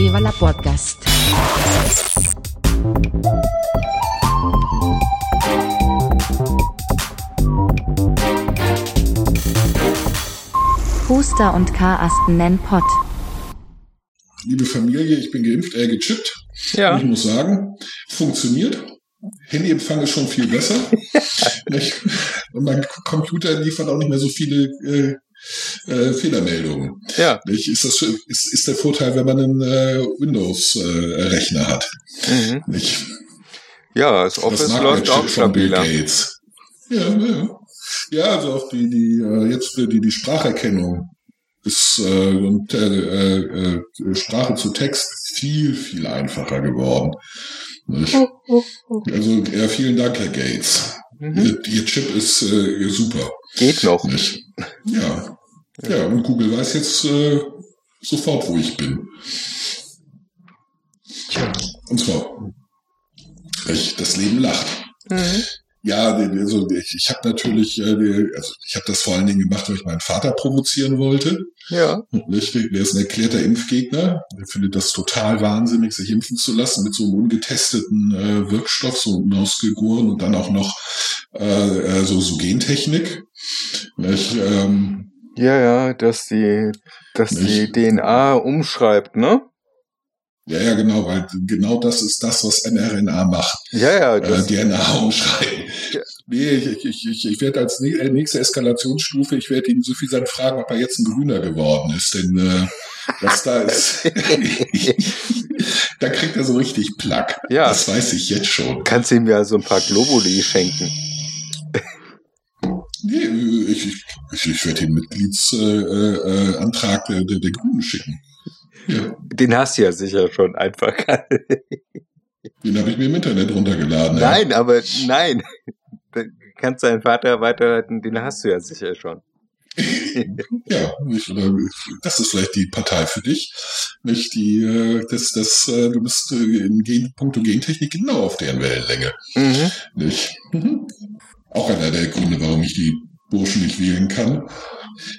Viva la Podcast. Huster und Karasten nennen Pott. Liebe Familie, ich bin geimpft, äh, gechippt. Ja. Und ich muss sagen, funktioniert. Handyempfang ist schon viel besser. Und mein Computer liefert auch nicht mehr so viele äh, äh, Fehlermeldungen. Ja. Nicht? Ist, das, ist, ist der Vorteil, wenn man einen äh, Windows-Rechner hat. Mhm. Nicht? Ja, das Office mag läuft auch stabiler. Ja, ja. Ja, also auch die, die, äh, jetzt die, die, Spracherkennung ist äh, und äh, äh, äh, Sprache zu Text viel, viel einfacher geworden. Nicht? Also ja, vielen Dank, Herr Gates. Mhm. Ihr, Ihr Chip ist äh, super. Geht noch. Nicht? Ja. Ja, und Google weiß jetzt äh, sofort, wo ich bin. Tja. Und zwar, ich, das Leben lacht. Mhm. Ja, also ich, ich habe natürlich, äh, also ich habe das vor allen Dingen gemacht, weil ich meinen Vater provozieren wollte. Ja. Der ist ein erklärter Impfgegner. Der findet das total wahnsinnig, sich impfen zu lassen mit so einem ungetesteten äh, Wirkstoff, so unausgegoren und dann auch noch äh, äh, so, so Gentechnik. Nicht? Ähm, Ja, ja, dass die, dass Nicht? die DNA umschreibt, ne? ja, ja, genau, weil genau das ist das, was mRNA macht. Ja, ja, äh, das, DNA umschreiben. Ja. Nee, ich, ich, ich, ich werde als äh, nächste Eskalationsstufe, ich werde ihn suffisant fragen, ob er jetzt ein Grüner geworden ist, denn äh, was da ist, da kriegt er so richtig Plack. Ja. Das weiß ich jetzt schon. kannst ihm ja so ein paar Globuli schenken. Nee, ich, ich, ich, ich werde den Mitgliedsantrag äh, äh, der, der, der Grünen schicken. Ja, Den hast du ja sicher schon einfach. den habe ich mir im Internet runtergeladen. ja. nein, aber nein. Du kannst deinen Vater weiterleiten, den hast du ja sicher schon. Ja, nicht, oder, das ist vielleicht die Partei für dich. Nicht die, äh, das, das, äh, du bist äh, in Gen, puncto Gentechnik genau auf deren Wellenlänge. Mhm. Nicht? Mhm. Auch einer der Gründe, warum ich die Burschen nicht wählen kann.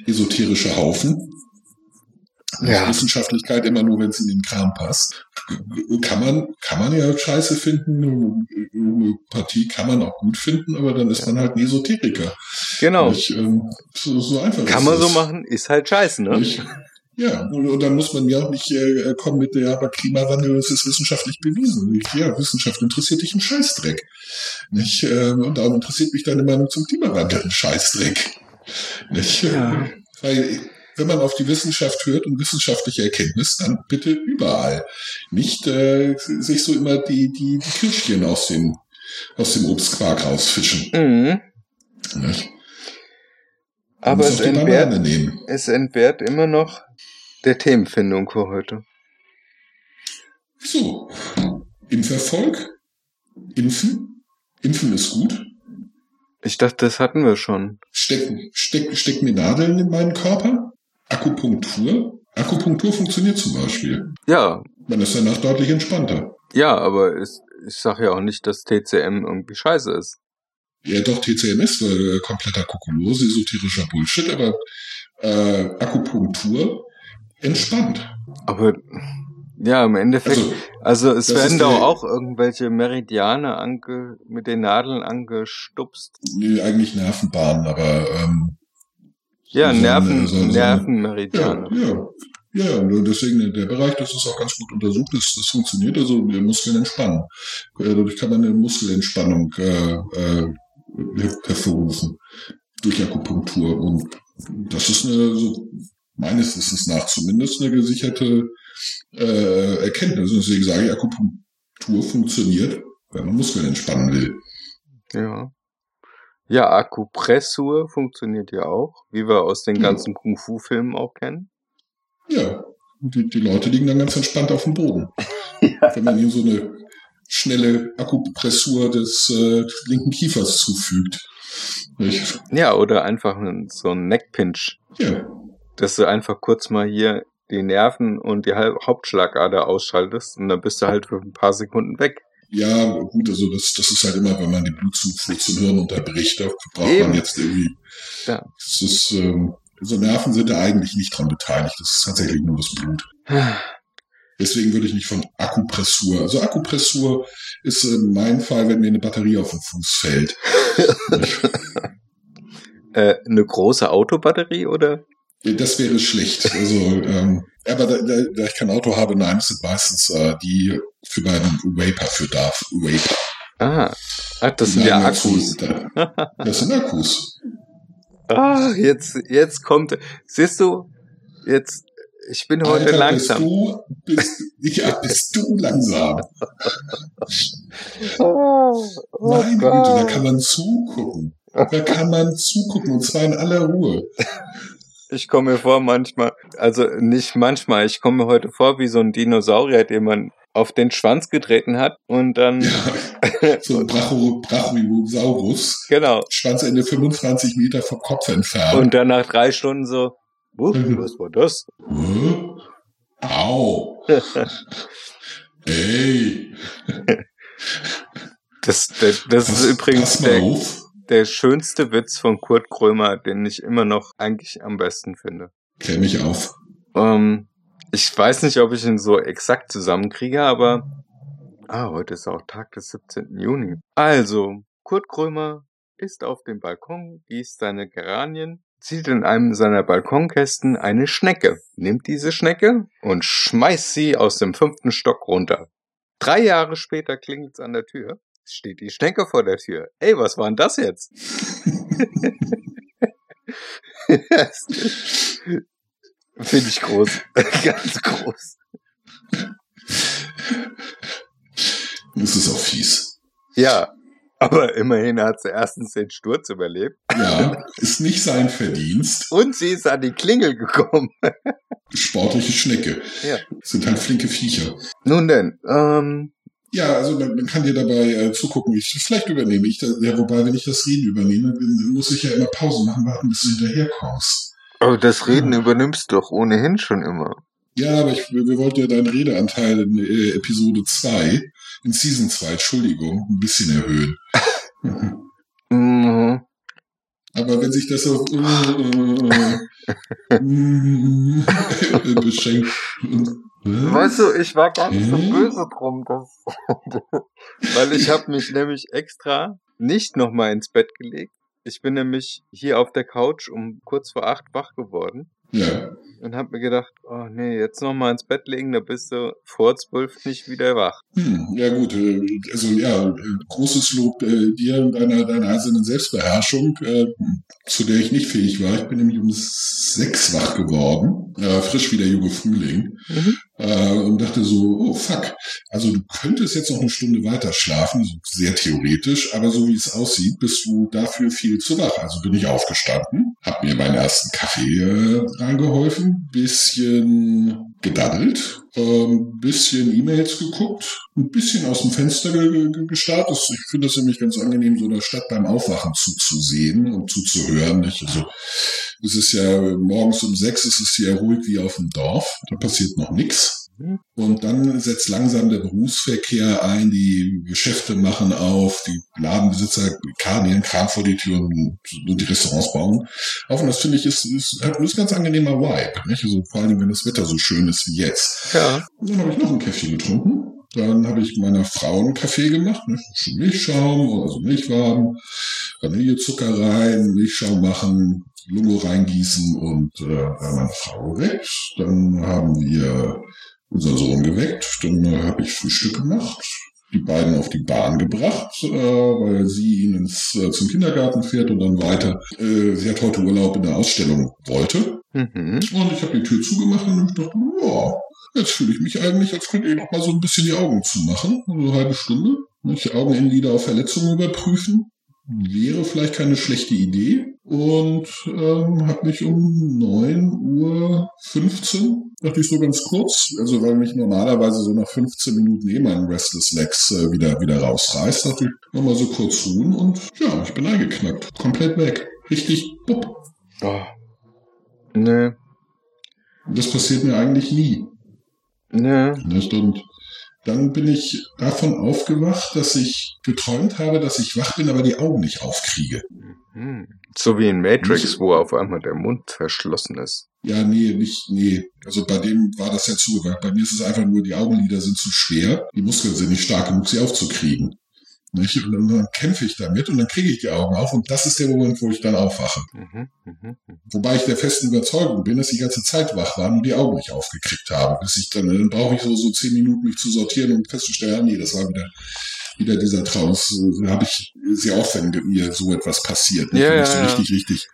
Esoterische Haufen. Ja. Wissenschaftlichkeit immer nur, wenn es in den Kram passt. Kann man, kann man ja scheiße finden. Homöopathie kann man auch gut finden, aber dann ist man halt ein Esoteriker. Genau. Nicht, ähm, so, so einfach Kann man so das. machen, ist halt scheiße, ne? Nicht? Ja, und, und dann muss man ja auch nicht äh, kommen mit der, aber Klimawandel das ist wissenschaftlich bewiesen. Nicht? Ja, Wissenschaft interessiert dich ein Scheißdreck. Nicht? Ähm, und darum interessiert mich deine Meinung zum Klimawandel ein Scheißdreck. Nicht? Ja. Weil wenn man auf die Wissenschaft hört und wissenschaftliche Erkenntnis, dann bitte überall. Nicht äh, sich so immer die, die, die Kirschchen aus dem, aus dem Obstquark rausfischen. Mhm. Nicht? Aber es entbehrt, es entbehrt immer noch der Themenfindung für heute. So, Impferfolg, Impfen, Impfen ist gut. Ich dachte, das hatten wir schon. Stecken, steck, stecken mir Nadeln in meinen Körper. Akupunktur. Akupunktur funktioniert zum Beispiel. Ja, Man ist danach deutlich entspannter. ja, aber es, ich sage ja auch nicht, dass TCM irgendwie scheiße ist. Ja, doch, TCM ist äh, kompletter Kokolose, esoterischer Bullshit, aber äh, Akupunktur entspannt. Aber ja, im Endeffekt, Also, also, es werden der- auch irgendwelche Meridiane ange, mit den Nadeln angestupst. nee, eigentlich Nervenbahnen, aber ähm, Ja, So Nerven, so- Nervenmeridiane. Ja, ja. Ja, deswegen der Bereich, das ist auch ganz gut untersucht, das, das funktioniert, also die Muskeln entspannen. Äh, Dadurch kann man eine Muskelentspannung äh, äh, her- hervorrufen durch Akupunktur. Und das ist eine, so meines Wissens nach zumindest eine gesicherte äh, Erkenntnis. Deswegen sage ich, Akupunktur funktioniert, wenn man Muskeln entspannen will. Ja. Ja, Akupressur funktioniert ja auch, wie wir aus den Ja. ganzen Kung-Fu-Filmen auch kennen. Ja, die, die Leute liegen dann ganz entspannt auf dem Boden. Wenn man ihnen so eine schnelle Akupressur des äh, linken Kiefers zufügt. Nicht? Ja, oder einfach ein- so ein Neckpinch, Ja, dass du einfach kurz mal hier die Nerven und die Hau- Hauptschlagader ausschaltest und dann bist du halt für ein paar Sekunden weg. ja, gut, also das, das ist halt immer, wenn man die Blutzufuhr zum Hirn unterbricht, da braucht Eben. man jetzt irgendwie, Ja. das ist, ähm, so Nerven sind da eigentlich nicht dran beteiligt, das ist tatsächlich nur das Blut. Deswegen würde ich nicht von Akkupressur. Also Akkupressur ist in meinem Fall, wenn mir eine Batterie auf den Fuß fällt. äh, eine große Autobatterie oder? Das wäre schlecht. Also, ähm, aber da, da, da ich kein Auto habe, nein, es sind meistens äh, die für meinen Vapor für darf. Vapor. Ah, Ach, das sind ja Akkus. das sind Akkus. Ah, jetzt, jetzt kommt, siehst du, jetzt, ich bin heute Alter, langsam. Bist du, bist, ja, bist du langsam. oh, oh Meine Güte, da kann man zugucken. Da kann man zugucken und zwar in aller Ruhe. Ich komme mir vor manchmal, also nicht manchmal, ich komme mir heute vor wie so ein Dinosaurier, den man auf den Schwanz getreten hat und dann. Ja, so ein Brachiosaurus. Genau. Schwanzende 25 Meter vom Kopf entfernt. Und dann nach drei Stunden so, uh, was war das? Au. Ey. Das, das, das pass, ist übrigens der, auf. Der schönste Witz von Kurt Krömer, den ich immer noch eigentlich am besten finde. Klär mich auf. Ähm, ich weiß nicht, ob ich ihn so exakt zusammenkriege, aber ah, heute ist auch Tag des 17. Juni. Also, Kurt Krömer ist auf dem Balkon, gießt seine Geranien, zieht in einem seiner Balkonkästen eine Schnecke, nimmt diese Schnecke und schmeißt sie aus dem fünften Stock runter. Drei Jahre später klingelt's an der Tür. Steht die Schnecke vor der Tür. Ey, was war denn das jetzt? Finde ich groß. Ganz groß. Das ist auch fies. Ja, aber immerhin hat sie erstens den Sturz überlebt. Ja, ist nicht sein Verdienst. Und sie ist an die Klingel gekommen. Sportliche Schnecke. Ja. Sind halt flinke Viecher. Nun denn, ähm, Ja, also man, man kann dir dabei äh, zugucken. Ich, vielleicht übernehme ich das. Ja, wobei, wenn ich das Reden übernehme, dann muss ich ja immer Pause machen, warten, bis du hinterherkommst. aber das Reden übernimmst du doch ohnehin schon immer. Ja, aber ich, wir, wollten ja deinen Redeanteil in äh, Episode 2, in Season 2, Entschuldigung, ein bisschen erhöhen. Mhm. Aber wenn sich das so äh, äh, äh, beschenkt. Weißt du, ich war gar nicht so Hä? böse drum, dass, weil ich habe mich nämlich extra nicht nochmal ins Bett gelegt. Ich bin nämlich hier auf der Couch um kurz vor acht wach geworden Ja, und habe mir gedacht, oh nee, jetzt nochmal ins Bett legen, da bist du vor zwölf nicht wieder wach. hm, ja gut, äh, also ja, großes Lob äh, dir und deiner, deiner einzelnen Selbstbeherrschung, äh, zu der ich nicht fähig war. Ich bin nämlich um sechs wach geworden, äh, frisch wie der junge Frühling, Mhm. Äh, und dachte so, oh fuck, also du könntest jetzt noch eine Stunde weiter schlafen, so sehr theoretisch, aber so wie es aussieht, bist du dafür viel zu wach. Also bin ich aufgestanden, hab mir meinen ersten Kaffee äh, reingeholfen, bisschen gedaddelt, ähm, bisschen E-Mails geguckt, ein bisschen aus dem Fenster ge ge gestarrt. Das, ich finde das nämlich ganz angenehm, so der Stadt beim Aufwachen zuzusehen und zuzuhören. Nicht? Also es ist ja morgens um sechs, es ist hier ruhig wie auf dem Dorf, da passiert noch nichts. Und dann setzt langsam der Berufsverkehr ein, die Geschäfte machen auf, die Ladenbesitzer karren ihren Kram vor die Tür und, die Restaurants bauen auf. Und das finde ich ist, ist, hat ist ganz angenehmer Vibe. Nicht? Also vor allem, wenn das Wetter so schön ist wie jetzt. Ja. Und dann habe ich noch ein Käffchen getrunken. Dann habe ich meiner Frau einen Kaffee gemacht, ne? Milchschaum, also Milchwaben, Vanillezucker rein, Milchschaum machen, Lungo reingießen und äh, war meine Frau geweckt. Dann haben wir unseren Sohn geweckt. Dann äh, habe ich Frühstück gemacht, die beiden auf die Bahn gebracht, äh, weil sie ihn ins, äh, zum Kindergarten fährt und dann weiter. Äh, sie hat heute Urlaub in der Ausstellung wollte. Mhm. Und ich habe die Tür zugemacht und ich dachte, ja, jetzt fühle ich mich eigentlich, als könnte ich noch mal so ein bisschen die Augen zumachen. So eine halbe Stunde. Nicht Augeninnenlider auf Verletzungen überprüfen. Wäre vielleicht keine schlechte Idee. Und ähm, habe mich um 9 Uhr 15, dachte ich so ganz kurz, also weil mich normalerweise so nach 15 Minuten eh mein Restless Legs äh, wieder, wieder rausreißt, dachte ich, nochmal so kurz ruhen und ja, ich bin eingeknackt. Komplett weg. Richtig, bupp. Oh. Nee, Das passiert mir eigentlich nie. nee. Nicht? Und dann bin ich davon aufgewacht, dass ich geträumt habe, dass ich wach bin, aber die Augen nicht aufkriege. Hm. So wie in Matrix, wo auf einmal der Mund verschlossen ist. Ja, nee, nicht, nee. Also bei dem war das ja zugewandt. Bei mir ist es einfach nur, die Augenlider sind zu schwer. Die Muskeln sind nicht stark genug, sie aufzukriegen. Nicht? Und dann, dann kämpfe ich damit und dann kriege ich die Augen auf und das ist der Moment, wo ich dann aufwache. Mhm, mhm, mhm. Wobei ich der festen Überzeugung bin, dass ich die ganze Zeit wach war und die Augen nicht aufgekriegt habe. Bis ich dann, dann brauche ich so, so zehn Minuten, mich zu sortieren und festzustellen, ja, nee, das war wieder, wieder dieser Traum. Das habe ich sehr oft, wenn mir so etwas passiert. Ja, wenn ja, ich so ja. richtig, richtig,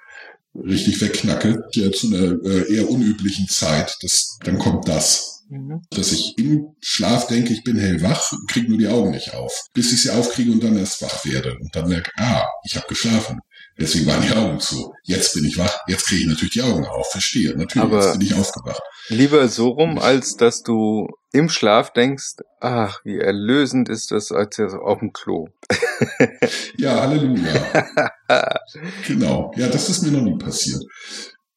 richtig wegknacke, ja, zu einer äh, eher unüblichen Zeit, das, dann kommt das Mhm. dass ich im Schlaf denke, ich bin hellwach, kriege nur die Augen nicht auf, bis ich sie aufkriege und dann erst wach werde und dann merke, ah, ich habe geschlafen. Deswegen waren die Augen zu. Jetzt bin ich wach, jetzt kriege ich natürlich die Augen auf, verstehe. Natürlich, Aber- jetzt bin ich aufgewacht. Lieber so rum, als dass du im Schlaf denkst, ach, wie erlösend ist das als jetzt auf dem Klo. Ja, Halleluja. genau. Ja, das ist mir noch nie passiert.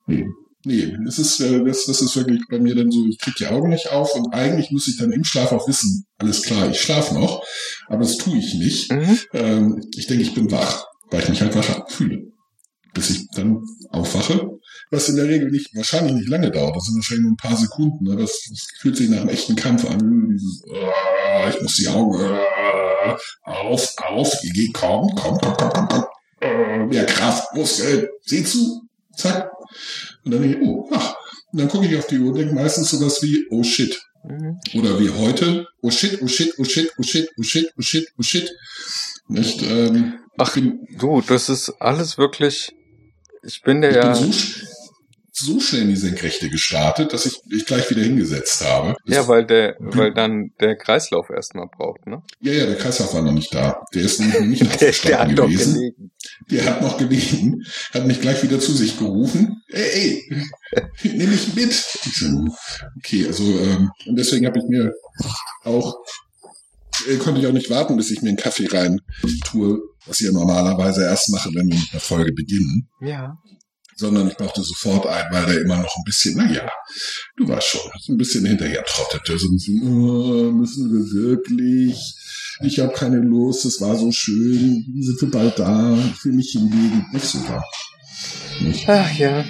Nee. Nee, das ist, äh, das, das ist wirklich bei mir dann so, ich kriege die Augen nicht auf und eigentlich muss ich dann im Schlaf auch wissen, alles klar, ich schlafe noch, aber das tue ich nicht. Mhm. Ähm, ich denke, ich bin wach, weil ich mich halt wach fühle. Bis ich dann aufwache, was in der Regel nicht, wahrscheinlich nicht lange dauert, das sind wahrscheinlich nur ein paar Sekunden, aber es, es fühlt sich nach einem echten Kampf an. Dieses, äh, ich muss die Augen äh, auf, auf, geh, komm, komm, komm, komm, komm, komm. Äh, mehr Kraft, Muskel, sieh zu, zack. Und dann denke ich, oh, ach. Und dann gucke ich auf die Uhr und denke meistens sowas wie, oh shit, Mhm. oder wie heute, oh shit, oh shit, oh shit, oh shit, oh shit, oh shit, oh shit. Nicht, ähm, Ach, Du, das ist alles wirklich, ich bin der ich ja, bin so, so schnell in die Senkrechte gestartet, dass ich mich gleich wieder hingesetzt habe. Das, ja, weil der, weil dann der Kreislauf erstmal braucht, ne? ja, ja, der Kreislauf war noch nicht da. Der ist nämlich noch nicht Der, der aufgestanden hat doch gewesen. gelegen. Der hat noch gelegen, hat mich gleich wieder zu sich gerufen. Ey, ey, nimm mich mit. Okay, also ähm, und deswegen habe ich mir auch äh, konnte ich auch nicht warten, bis ich mir einen Kaffee rein tue, was ich ja normalerweise erst mache, wenn wir mit einer Folge beginnen, Ja. Sondern ich brauchte sofort ein, weil der immer noch ein bisschen, naja, du warst schon, ein bisschen hinterher trottete. So, oh, müssen wir wirklich? Ich habe keine Lust, es war so schön, sind wir bald da, ich will mich hinlegen. Nicht so war. Nicht. Ach ja.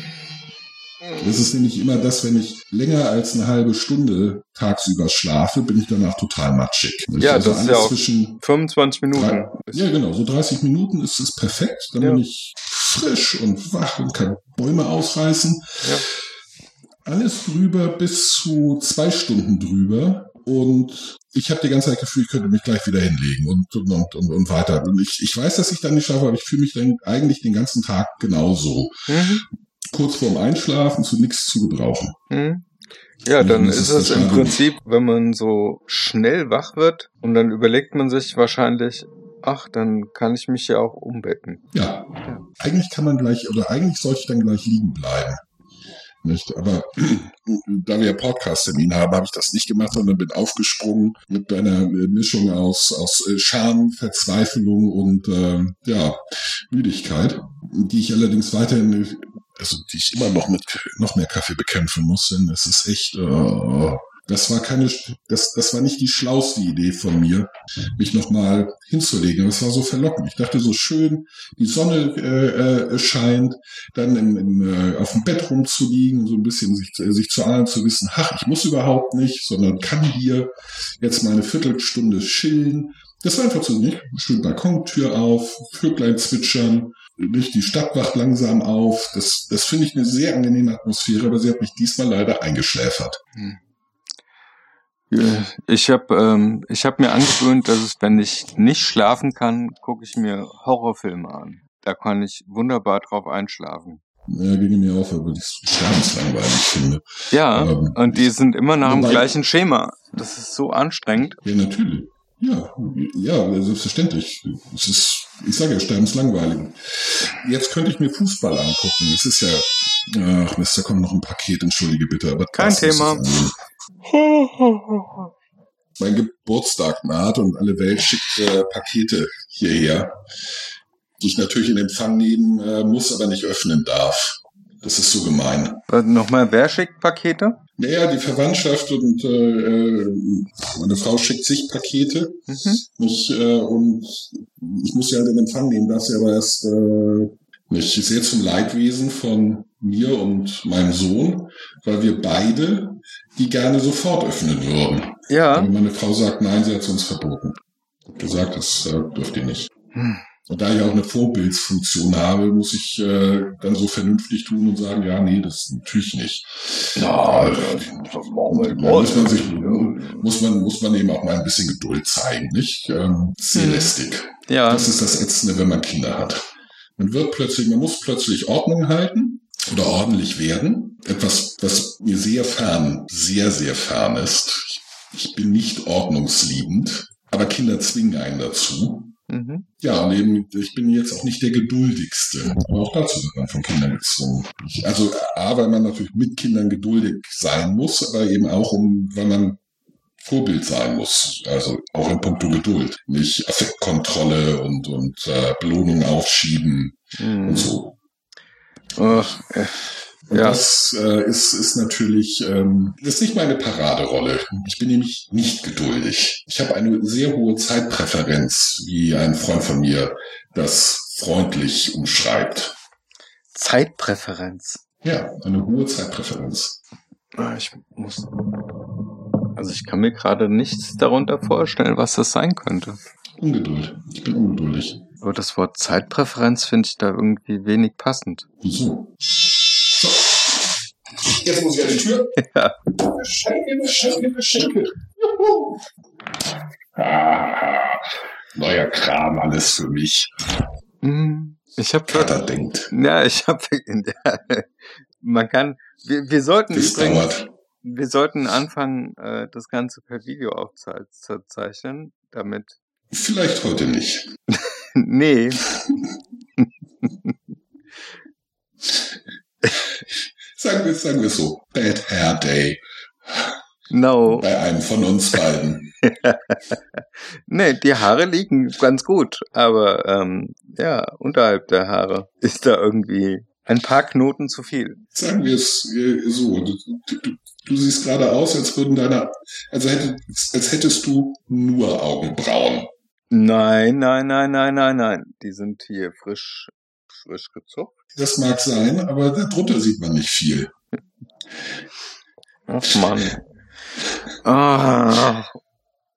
Das ist nämlich immer das, wenn ich länger als eine halbe Stunde tagsüber schlafe, bin ich danach total matschig. Nicht? Ja, das ist ja auch- zwischen 25 Minuten. Drei- Ja, genau, so 30 Minuten ist es perfekt. Dann Ja. bin ich frisch und wach und kann Bäume ausreißen. Ja. Alles drüber bis zu zwei Stunden drüber. Und ich habe die ganze Zeit Gefühl, ich könnte mich gleich wieder hinlegen und, und, und, und, weiter. Und ich, ich weiß, dass ich dann nicht schaffe, aber ich fühle mich dann eigentlich den ganzen Tag genauso. Mhm. Kurz vorm Einschlafen zu nichts zu gebrauchen. Mhm. Ja, dann ist ist es im. Prinzip, wenn man so schnell wach wird und dann überlegt man sich wahrscheinlich, ach, dann kann ich mich ja auch umbetten. Ja, eigentlich kann man gleich, oder eigentlich sollte ich dann gleich liegen bleiben. Nicht? Aber da wir Podcast-Termin haben, habe ich das nicht gemacht, sondern bin aufgesprungen mit einer Mischung aus, aus äh, Scham, Verzweiflung und äh, ja, Müdigkeit, die ich allerdings weiterhin, also die ich immer noch mit noch mehr Kaffee bekämpfen muss, denn es ist echt, äh, das war keine, das, das war nicht die schlauste Idee von mir, mich nochmal hinzulegen. Das war so verlockend. Ich dachte so schön, die Sonne äh, äh, scheint, dann im, im, äh, auf dem Bett rumzuliegen, so ein bisschen sich, sich zu ahnen, zu wissen, ach, ich muss überhaupt nicht, sondern kann hier jetzt mal eine Viertelstunde chillen. Das war einfach so nicht. Schön Balkontür auf, Vöglein zwitschern, nicht die Stadt wacht langsam auf. Das, das finde ich eine sehr angenehme Atmosphäre, aber sie hat mich diesmal leider eingeschläfert. Äh, Ich habe ähm, ich hab mir angewöhnt, dass es, wenn ich nicht schlafen kann, gucke ich mir Horrorfilme an. Da kann ich wunderbar drauf einschlafen. Ja, ging mir auf, weil ich es sterbenslangweilig finde. Ja, Ähm, und die sind immer nach dem gleichen Schema. Das ist so anstrengend. Ja, natürlich. Ja, ja, selbstverständlich. Es ist, ich sage ja, sterbenslangweilig. Jetzt könnte ich mir Fußball angucken. Es ist ja, ach Mist, da kommt noch ein Paket, entschuldige bitte, aber Kein Thema. Mein Geburtstag naht und alle Welt schickt äh, Pakete hierher, die ich natürlich in Empfang nehmen äh, muss, aber nicht öffnen darf. Das ist so gemein. Äh, Nochmal, wer schickt Pakete? Naja, die Verwandtschaft und äh, äh, meine Frau schickt sich Pakete. Mhm. Ich, äh, und ich muss sie halt in Empfang nehmen, darf sie aber erst äh, Nicht sehr zum Leidwesen von mir und meinem Sohn, weil wir beide die gerne sofort öffnen würden. Ja. Aber meine Frau sagt, nein, sie hat es uns verboten. Gesagt, das äh, dürft ihr nicht. Hm. Und da ich auch eine Vorbildsfunktion habe, muss ich äh, dann so vernünftig tun und sagen, ja, nee, das natürlich nicht. Äh, das machen wir muss man sich, muss man, muss man eben auch mal ein bisschen Geduld zeigen, nicht? Ähm, sehr Hm. lästig. Ja. Das ist das Ätzende, wenn man Kinder hat. Man wird plötzlich, man muss plötzlich Ordnung halten oder ordentlich werden. Etwas, was mir sehr fern, sehr, sehr fern ist. Ich bin nicht ordnungsliebend, aber Kinder zwingen einen dazu. Mhm. Ja, und eben, ich bin jetzt auch nicht der geduldigste. Aber auch dazu wird man von Kindern gezwungen. Also A, weil man natürlich mit Kindern geduldig sein muss, aber eben auch, um, weil man Vorbild sein muss. Also auch in puncto Geduld. Nicht Affektkontrolle und, und äh, Belohnung aufschieben Mhm. und so. Ach, äh, Und Ja. das äh, ist, ist natürlich, ähm, das ist nicht meine Paraderolle. Ich bin nämlich nicht geduldig. Ich habe eine sehr hohe Zeitpräferenz, wie ein Freund von mir das freundlich umschreibt. Zeitpräferenz. Ja, eine hohe Zeitpräferenz. Ah, Ich muss. Also ich kann mir gerade nichts darunter vorstellen, was das sein könnte. Ungeduld. Ich bin ungeduldig. Aber das Wort Zeitpräferenz finde ich da irgendwie wenig passend. So. So. Jetzt muss ich an die Tür. Ja. Geschenke, Geschenke, Geschenke. Juhu. Ah, neuer Kram, alles für mich. Hm, Ich habe Vater denkt. Ja, ich habe. Man kann. Wir, wir sollten Das übrigens. dauert. Wir sollten anfangen, äh, das Ganze per Video aufzuzeichnen, damit. Vielleicht heute nicht. nee, Sagen wir, sagen wir so. Bad Hair Day. no. Bei einem von uns beiden. Nee, die Haare liegen ganz gut, aber ähm, ja, unterhalb der Haare ist da irgendwie ein paar Knoten zu viel. Sagen wir es äh, so. Du, du, du siehst gerade aus, als würden deine, also hätte, als hättest du nur Augenbrauen. Nein, nein, nein, nein, nein, nein. Die sind hier frisch, frisch gezupft. Das mag sein, aber darunter sieht man nicht viel. Ach Mann. Ah,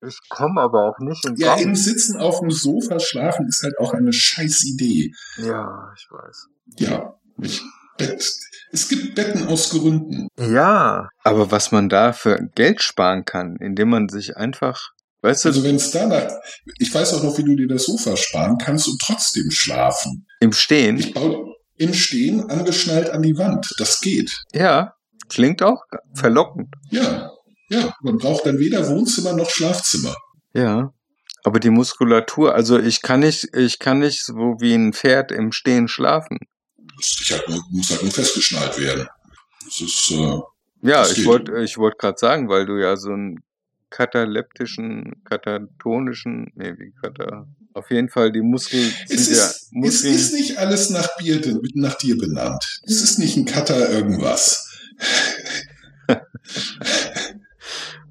ich komme aber auch nicht ins Ja, Raum. im Sitzen auf dem Sofa schlafen ist halt auch eine scheiß Idee. Ja, ich weiß. Ja, Bett. Es gibt Betten aus Gründen. Ja, aber was man da für Geld sparen kann, indem man sich einfach, weißt du, Also wenn es danach, ich weiß auch noch, wie du dir das Sofa sparen kannst und trotzdem schlafen. im Stehen, Ich baue im Stehen angeschnallt an die Wand. Das geht. ja, klingt auch verlockend. Ja, ja. Man braucht dann weder Wohnzimmer noch Schlafzimmer. Ja. Aber die Muskulatur, also ich kann nicht, ich kann nicht so wie ein Pferd im Stehen schlafen. Ich halt nur, muss halt nur festgeschnallt werden. Das ist, äh, Ja, ich wollte, ich wollte gerade sagen, weil du ja so einen kataleptischen, katatonischen, nee, wie kata, auf jeden Fall die Muskeln es, sind ja ist, es Muskeln. ist nicht alles nach, Bier, nach dir benannt. Es ist nicht ein Cutter irgendwas.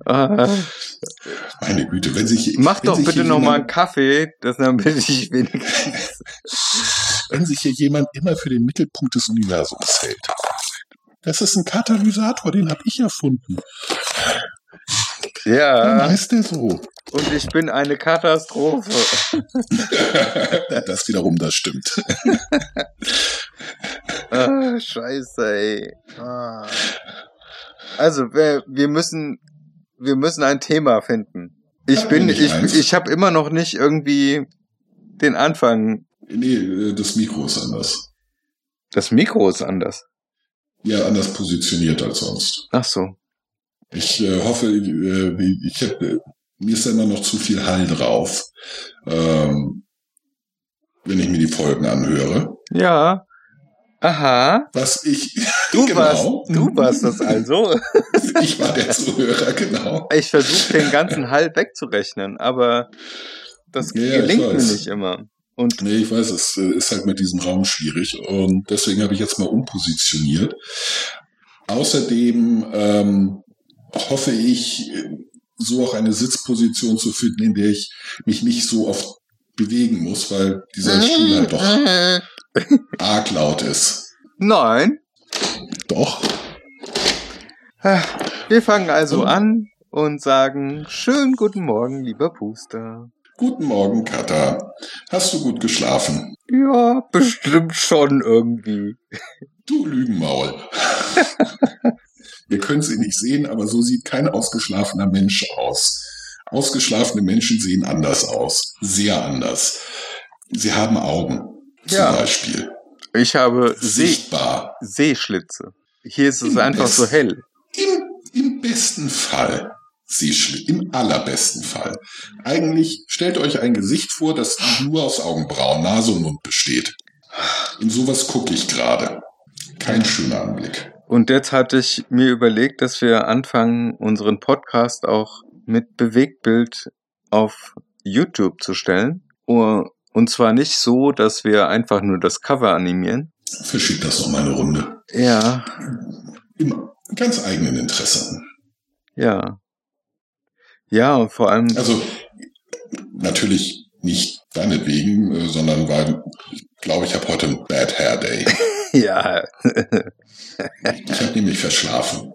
Meine Güte, wenn sich mach wenn doch sich bitte hier noch mal einen Kaffee, das damit ich wenigstens. wenn sich hier jemand immer für den Mittelpunkt des Universums hält. Das ist ein Katalysator, den habe ich erfunden. Ja, heißt der so? und ich bin eine Katastrophe. das wiederum, das stimmt. Ah, scheiße, ey. Ah. Also, wir, wir müssen, wir müssen ein Thema finden. Ich bin, ich, ich habe immer noch nicht irgendwie den Anfang. Nee, äh, das Mikro ist anders. Das Mikro ist anders. Ja, anders positioniert als sonst. Ach so. Ich äh, hoffe, äh, ich hab, äh, mir ist da immer noch zu viel Hall drauf, ähm, wenn ich mir die Folgen anhöre. Ja. Aha. Was ich, Du Genau. warst, du warst das also. ich war der Zuhörer, genau. Ich versuche den ganzen Hall wegzurechnen, aber das Ja, gelingt mir nicht immer. Und Nee, ich weiß, es äh, ist halt mit diesem Raum schwierig und deswegen habe ich jetzt mal umpositioniert. Außerdem ähm, hoffe ich, so auch eine Sitzposition zu finden, in der ich mich nicht so oft bewegen muss, weil dieser Stuhl halt doch arg laut ist. Nein. Doch. Wir fangen also Oh. an und sagen schönen guten Morgen, lieber Puster. Guten Morgen, Katha. Hast du gut geschlafen? Ja, bestimmt schon irgendwie. Du Lügenmaul. Ihr könnt sie nicht sehen, aber so sieht kein ausgeschlafener Mensch aus. Ausgeschlafene Menschen sehen anders aus. Sehr anders. Sie haben Augen. Zum Ja. Beispiel. Ich habe See Sichtbar. Seeschlitze. Hier ist es Im einfach so hell. Im, Im besten Fall. Sie Im allerbesten Fall. Eigentlich stellt euch ein Gesicht vor, das nur aus Augenbrauen, Nase und Mund besteht. In sowas gucke ich gerade. Kein schöner Anblick. Und jetzt hatte ich mir überlegt, dass wir anfangen, unseren Podcast auch mit Bewegtbild auf YouTube zu stellen. Uh, Und zwar nicht so, dass wir einfach nur das Cover animieren. Verschiebt das noch mal eine Runde. Ja, Im ganz eigenen Interesse. ja. Ja, und vor allem, Also natürlich nicht deinetwegen, äh, sondern weil ich glaube, ich habe heute einen Bad Hair Day. ja. Ich habe nämlich verschlafen.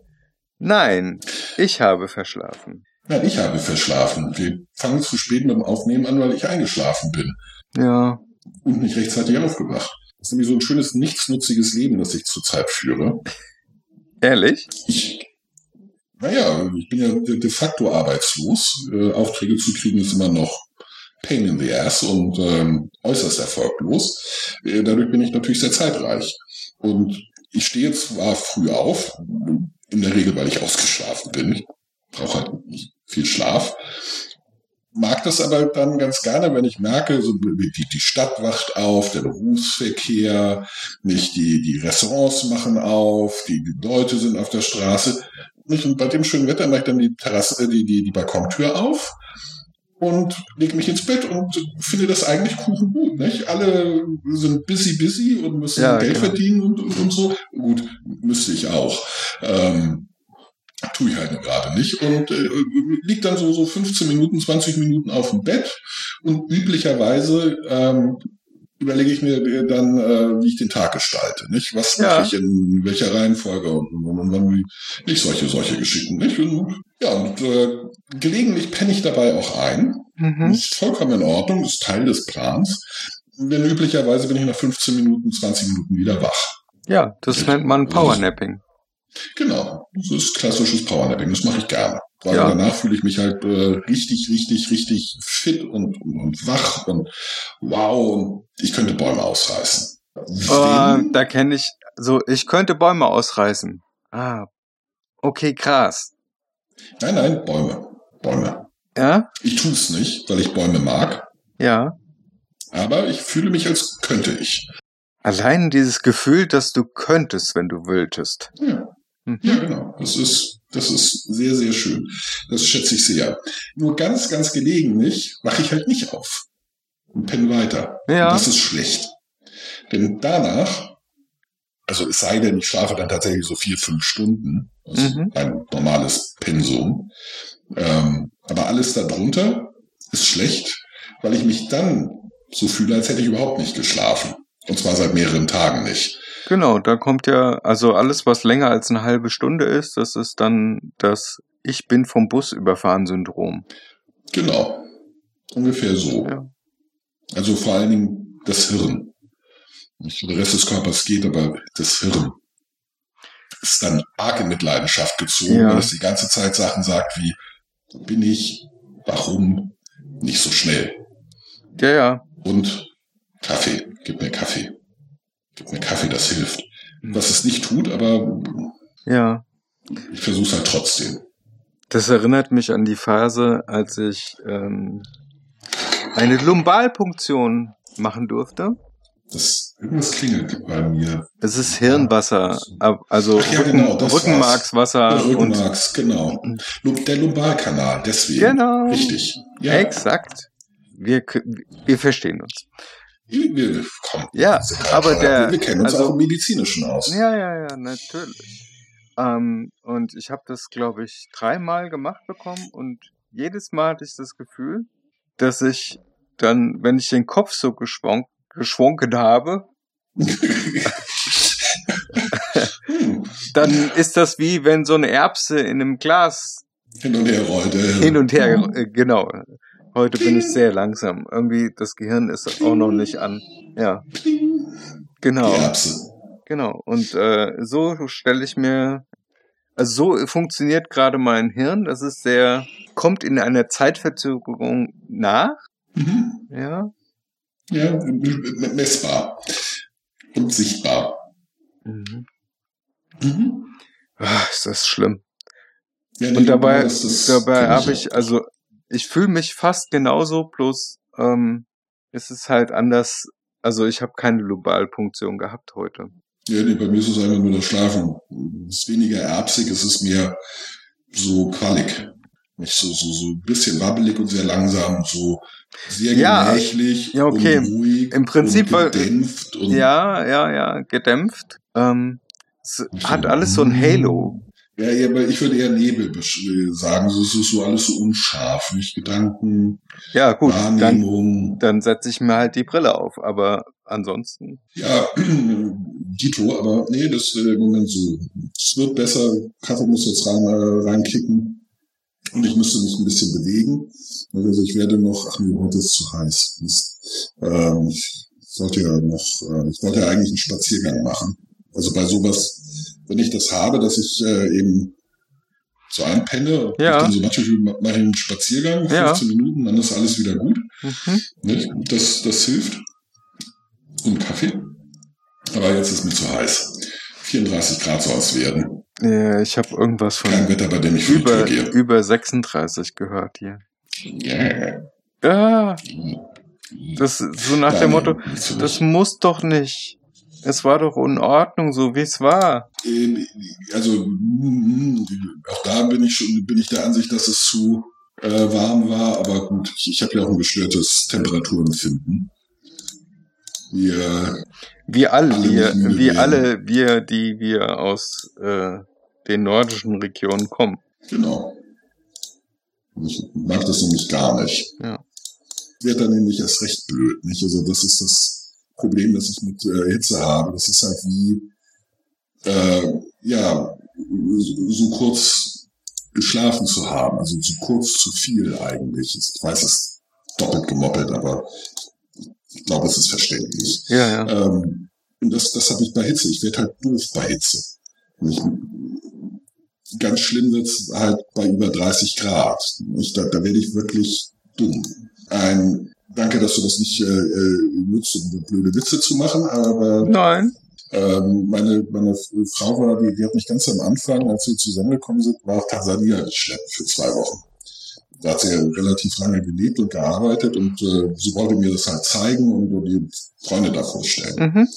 Nein, ich habe verschlafen. Nein, ich habe verschlafen. Wir fangen zu spät mit dem Aufnehmen an, weil ich eingeschlafen bin Ja, und nicht rechtzeitig aufgewacht. Das ist nämlich so ein schönes, nichtsnutziges Leben, das ich zurzeit führe. ehrlich? Ich, naja, ich bin ja de facto arbeitslos. Äh, Aufträge zu kriegen ist immer noch Pain in the Ass und ähm, äußerst erfolglos. Äh, dadurch bin ich natürlich sehr zeitreich. Und ich stehe zwar früh auf, in der Regel, weil ich ausgeschlafen bin. Ich brauche halt nicht viel Schlaf. Mag das aber dann ganz gerne, wenn ich merke, so die, die Stadt wacht auf, der Berufsverkehr, nicht die, die Restaurants machen auf, die, die Leute sind auf der Straße. Und bei dem schönen Wetter mache ich dann die Terrasse, äh, die, die, die Balkontür auf und lege mich ins Bett und finde das eigentlich kuchengut. Nicht? Alle sind busy, busy und müssen Ja, Geld genau. verdienen und, und, und so. Gut, müsste ich auch. Ähm, tue ich halt nur gerade nicht und äh, liegt dann so so 15 Minuten, 20 Minuten auf dem Bett und üblicherweise ähm, überlege ich mir äh, dann, äh, wie ich den Tag gestalte, nicht? Was Ja. mache ich in welcher Reihenfolge und, und, und wann nicht solche solche Geschichten, nicht? Und, ja und äh, gelegentlich penne ich dabei auch ein. Mhm. Ist vollkommen in Ordnung, ist Teil des Plans. Denn üblicherweise bin ich nach 15 Minuten, 20 Minuten wieder wach. Ja, das nennt man Powernapping. Genau, das ist klassisches Powernapping, das mache ich gerne. Weil Ja. danach fühle ich mich halt äh, richtig, richtig, richtig fit und, und, und wach und wow, und ich könnte Bäume ausreißen. Wenn- da kenne ich, so, ich könnte Bäume ausreißen. Ah, okay, krass. nein, nein, Bäume. Bäume. Ja, Ich tue es nicht, weil ich Bäume mag, ja. aber ich fühle mich, als könnte ich. Allein dieses Gefühl, dass du könntest, wenn du wolltest. Ja. Mhm. Ja, genau. Das ist, das ist sehr, sehr schön. Das schätze ich sehr. Nur ganz, ganz gelegentlich wache ich halt nicht auf und penne weiter. Ja. Und das ist schlecht. Denn danach, also es sei denn, ich schlafe dann tatsächlich so vier, fünf Stunden. Das ist Mhm. ein normales Pensum. Ähm, aber alles darunter ist schlecht, weil ich mich dann so fühle, als hätte ich überhaupt nicht geschlafen. Und zwar seit mehreren Tagen nicht. Genau, da kommt ja, also alles, was länger als eine halbe Stunde ist, das ist dann das Ich bin vom Bus überfahren Syndrom. Genau. Ungefähr so. Ja. Also vor allen Dingen das Hirn. Nicht der Rest des Körpers geht, aber das Hirn ist dann arg in Mitleidenschaft gezogen, Ja. weil es die ganze Zeit Sachen sagt wie, bin ich, warum, nicht so schnell. Ja, ja. Und Kaffee, gib mir Kaffee. Gib mir Kaffee, das hilft. Was es nicht tut, aber Ja. ich versuche es halt trotzdem. Das erinnert mich an die Phase, als ich ähm, eine Lumbalpunktion machen durfte. Das, irgendwas klingelt bei mir. Es ist Hirnwasser, also Ach ja, genau, das Rückenmarkswasser und Rückenmarks, genau. Der Lumbalkanal, deswegen. Genau. Richtig. Ja, exakt. Wir, wir verstehen uns. Wir, komm, Ja, aber der- wir kennen uns also- auch im Medizinischen aus. Ja, ja, ja, natürlich. Ähm, und ich habe das, glaube ich, dreimal gemacht bekommen und jedes Mal hatte ich das Gefühl, dass ich dann, wenn ich den Kopf so geschwung, geschwunken habe, Dann ist das wie wenn so eine Erbse in einem Glas hin und her rollt. hin und her, äh, genau. Heute bin ich sehr langsam. Irgendwie das Gehirn ist auch noch nicht an. Ja, genau. Genau. Und äh, so stelle ich mir, also so funktioniert gerade mein Hirn. Das ist sehr, kommt in einer Zeitverzögerung nach. Mhm. Ja. Ja, messbar und sichtbar. Mhm. Mhm. Ah, ist das schlimm. Ja, Und dabei, dabei habe ich, also ich fühle mich fast genauso, bloß ähm, es ist halt anders. Also ich habe keine Globalpunktion gehabt heute. Ja, nee, bei mir ist es einfach nur das Schlafen. Es ist weniger erbsig, es ist mehr so qualig. Nicht so, so, so ein bisschen wabbelig und sehr langsam, so sehr Ja, gemächlich ja, okay. und ruhig Im Prinzip, und weil- gedämpft und Ja, ja, ja, gedämpft. Ähm, es hat alles so ein Halo. Ja, ja, aber ich würde eher Nebel äh, sagen. So, es ist so alles so unscharf, nicht Gedanken, Ja, gut, dann, Wahrnehmung. dann setze ich mir halt die Brille auf. Aber ansonsten, Ja, Dito, aber nee, das äh, im Moment so. Es wird besser. Kaffee muss jetzt rein, äh, reinkicken. Und ich müsste mich ein bisschen bewegen. Also ich werde noch, ach nee, heute ist zu heiß. Mist. Ähm, ich sollte ja noch, äh, ich wollte ja eigentlich einen Spaziergang machen. Also bei sowas, wenn ich das habe, dass ich äh, eben so einpenne, und Ja. dann so mache ich mache ich einen Spaziergang, 15 Ja. Minuten, dann ist alles wieder gut. mhm. Das, das hilft. Und Kaffee. Aber jetzt ist mir zu heiß. 34 Grad soll es werden. ja, ich habe irgendwas Kein von Wetter, bei dem ich über, über 36 gehört hier. Yeah. Ah, das so nach dem Motto, das muss doch nicht. Es war doch in Ordnung, so wie es war. Also, auch da bin ich schon, bin ich der Ansicht, dass es zu äh, warm war, aber gut, ich, ich habe ja auch ein gestörtes Temperaturempfinden. Wir, Wir alle, Alle wir, wir alle, wir, die wir aus äh, den nordischen Regionen kommen. genau. Ich mag das nämlich gar nicht. Ja. Wird dann nämlich erst recht blöd, nicht? Also das ist das Problem, das ich mit äh, Hitze habe. Das ist halt wie, äh, ja, so, so kurz geschlafen zu haben, also zu kurz zu viel eigentlich. Ich weiß, es ist doppelt gemoppelt, aber ich glaube, es ist verständlich. Ja, ja. Ähm, und das, das habe ich bei Hitze. Ich werde halt doof bei Hitze. Ich, ganz schlimm wird's halt bei über 30 Grad. Ich, da, da werde ich wirklich dumm. Ein, danke, dass du das nicht äh, äh, nutzt, um blöde Witze zu machen, aber Nein. ähm, meine, meine Frau war, die, die hat mich ganz am Anfang, als wir zusammengekommen sind, nach Tansania geschleppt für zwei Wochen. Da hat sie ja relativ lange gelebt und gearbeitet und äh, sie wollte mir das halt zeigen und, und die Freunde da vorstellen. Mhm.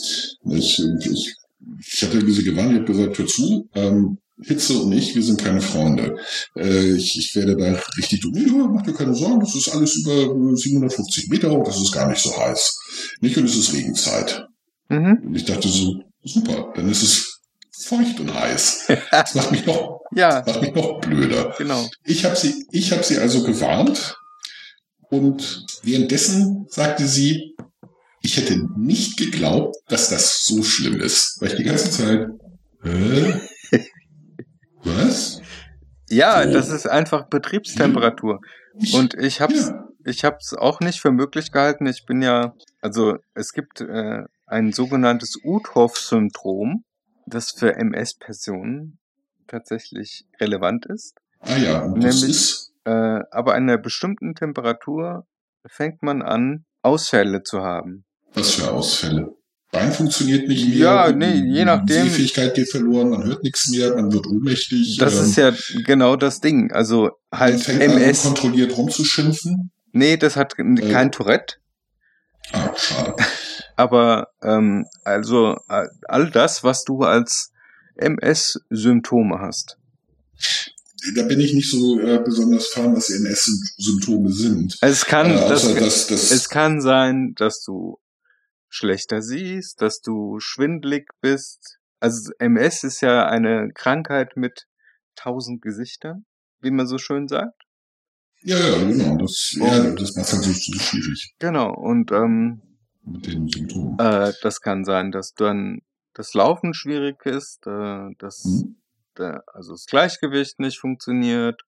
Ich, ich, ich hatte diese gewarnt, ich habe gesagt, hör zu, ähm, Hitze und ich, wir sind keine Freunde. Äh, ich, ich werde da richtig dumm. Ja, mach dir keine Sorgen, das ist alles über 750 Meter hoch, das ist gar nicht so heiß. Nicht und es ist Regenzeit. Mhm. Und ich dachte so, super, dann ist es feucht und heiß. Das macht mich noch, Ja, macht mich noch blöder. genau. Ich habe sie, ich habe sie also gewarnt und währenddessen sagte sie, ich hätte nicht geglaubt, dass das so schlimm ist, weil ich die ganze Zeit, hä? Was? Ja, So. das ist einfach Betriebstemperatur. Und ich hab's, ja, ich hab's auch nicht für möglich gehalten. Ich bin ja, also es gibt äh, ein sogenanntes Uthoff-Syndrom, das für MS-Personen tatsächlich relevant ist. ah ja, und das Nämlich- ist, Äh, aber an einer bestimmten Temperatur fängt man an, Ausfälle zu haben. was für Ausfälle? Bein funktioniert nicht mehr. Ja, nee, je die nachdem. Sehfähigkeit geht verloren, man hört nichts mehr, man wird ohnmächtig. Das ähm, ist ja genau das Ding. Also halt fängt an, MS. kontrolliert rumzuschimpfen. Nee, das hat kein Äh. Tourette. Ah, schade. Aber ähm, also äh, all das, was du als MS-Symptome hast. Da bin ich nicht so äh, besonders fan, was MS-Symptome sind. Es kann, äh, das, dass das es kann sein, dass du schlechter siehst, dass du schwindlig bist. Also MS ist ja eine Krankheit mit tausend Gesichtern, wie man so schön sagt. ja, ja, genau, das, ja, das macht halt so, so schwierig. Genau. Und ähm, mit den Symptomen. Äh, das kann sein, dass dann das Laufen schwierig ist, äh, dass Hm? der, also das Gleichgewicht nicht funktioniert,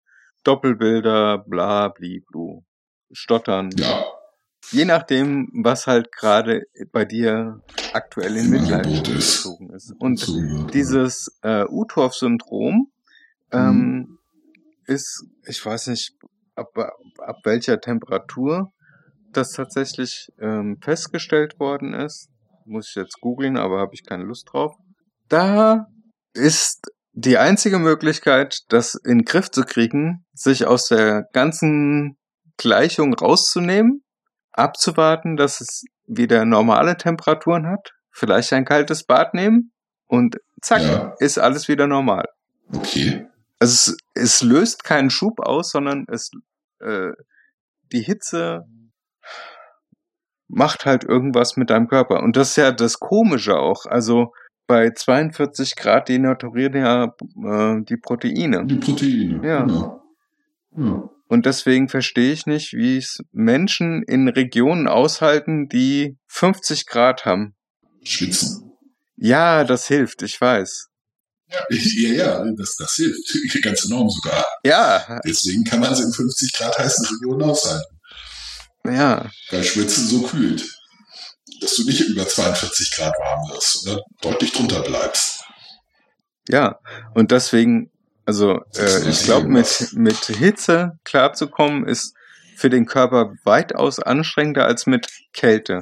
Doppelbilder, bla, bli, blu, Stottern. Ja, Je nachdem, was halt gerade bei dir aktuell in Im Mitleid Angebot ist. gezogen ist. Und dieses äh, Utorf-Syndrom ähm, ist, ich weiß nicht, ab, ab welcher Temperatur das tatsächlich ähm, festgestellt worden ist. Muss ich jetzt googeln, aber habe ich keine Lust drauf. Da ist die einzige Möglichkeit, das in den Griff zu kriegen, sich aus der ganzen Gleichung rauszunehmen, abzuwarten, dass es wieder normale Temperaturen hat, vielleicht ein kaltes Bad nehmen und zack, Ja. ist alles wieder normal. okay. Also es, es löst keinen Schub aus, sondern es äh, die Hitze macht halt irgendwas mit deinem Körper. Und das ist ja das Komische auch. Also bei 42 Grad denaturieren ja äh, die Proteine. Die Proteine. Ja. Genau. Ja. Und deswegen verstehe ich nicht, wie es Menschen in Regionen aushalten, die 50 Grad haben. Schwitzen. Ja, das hilft, ich weiß. Ja, ja, das, das hilft. Ganz enorm sogar. Ja, Deswegen kann man es in 50 Grad heißen Regionen aushalten. ja, Weil Schwitzen so kühlt, dass du nicht über 42 Grad warm wirst oder deutlich drunter bleibst. ja. Und deswegen, also äh, ich glaube, mit, mit Hitze klarzukommen, ist für den Körper weitaus anstrengender als mit Kälte.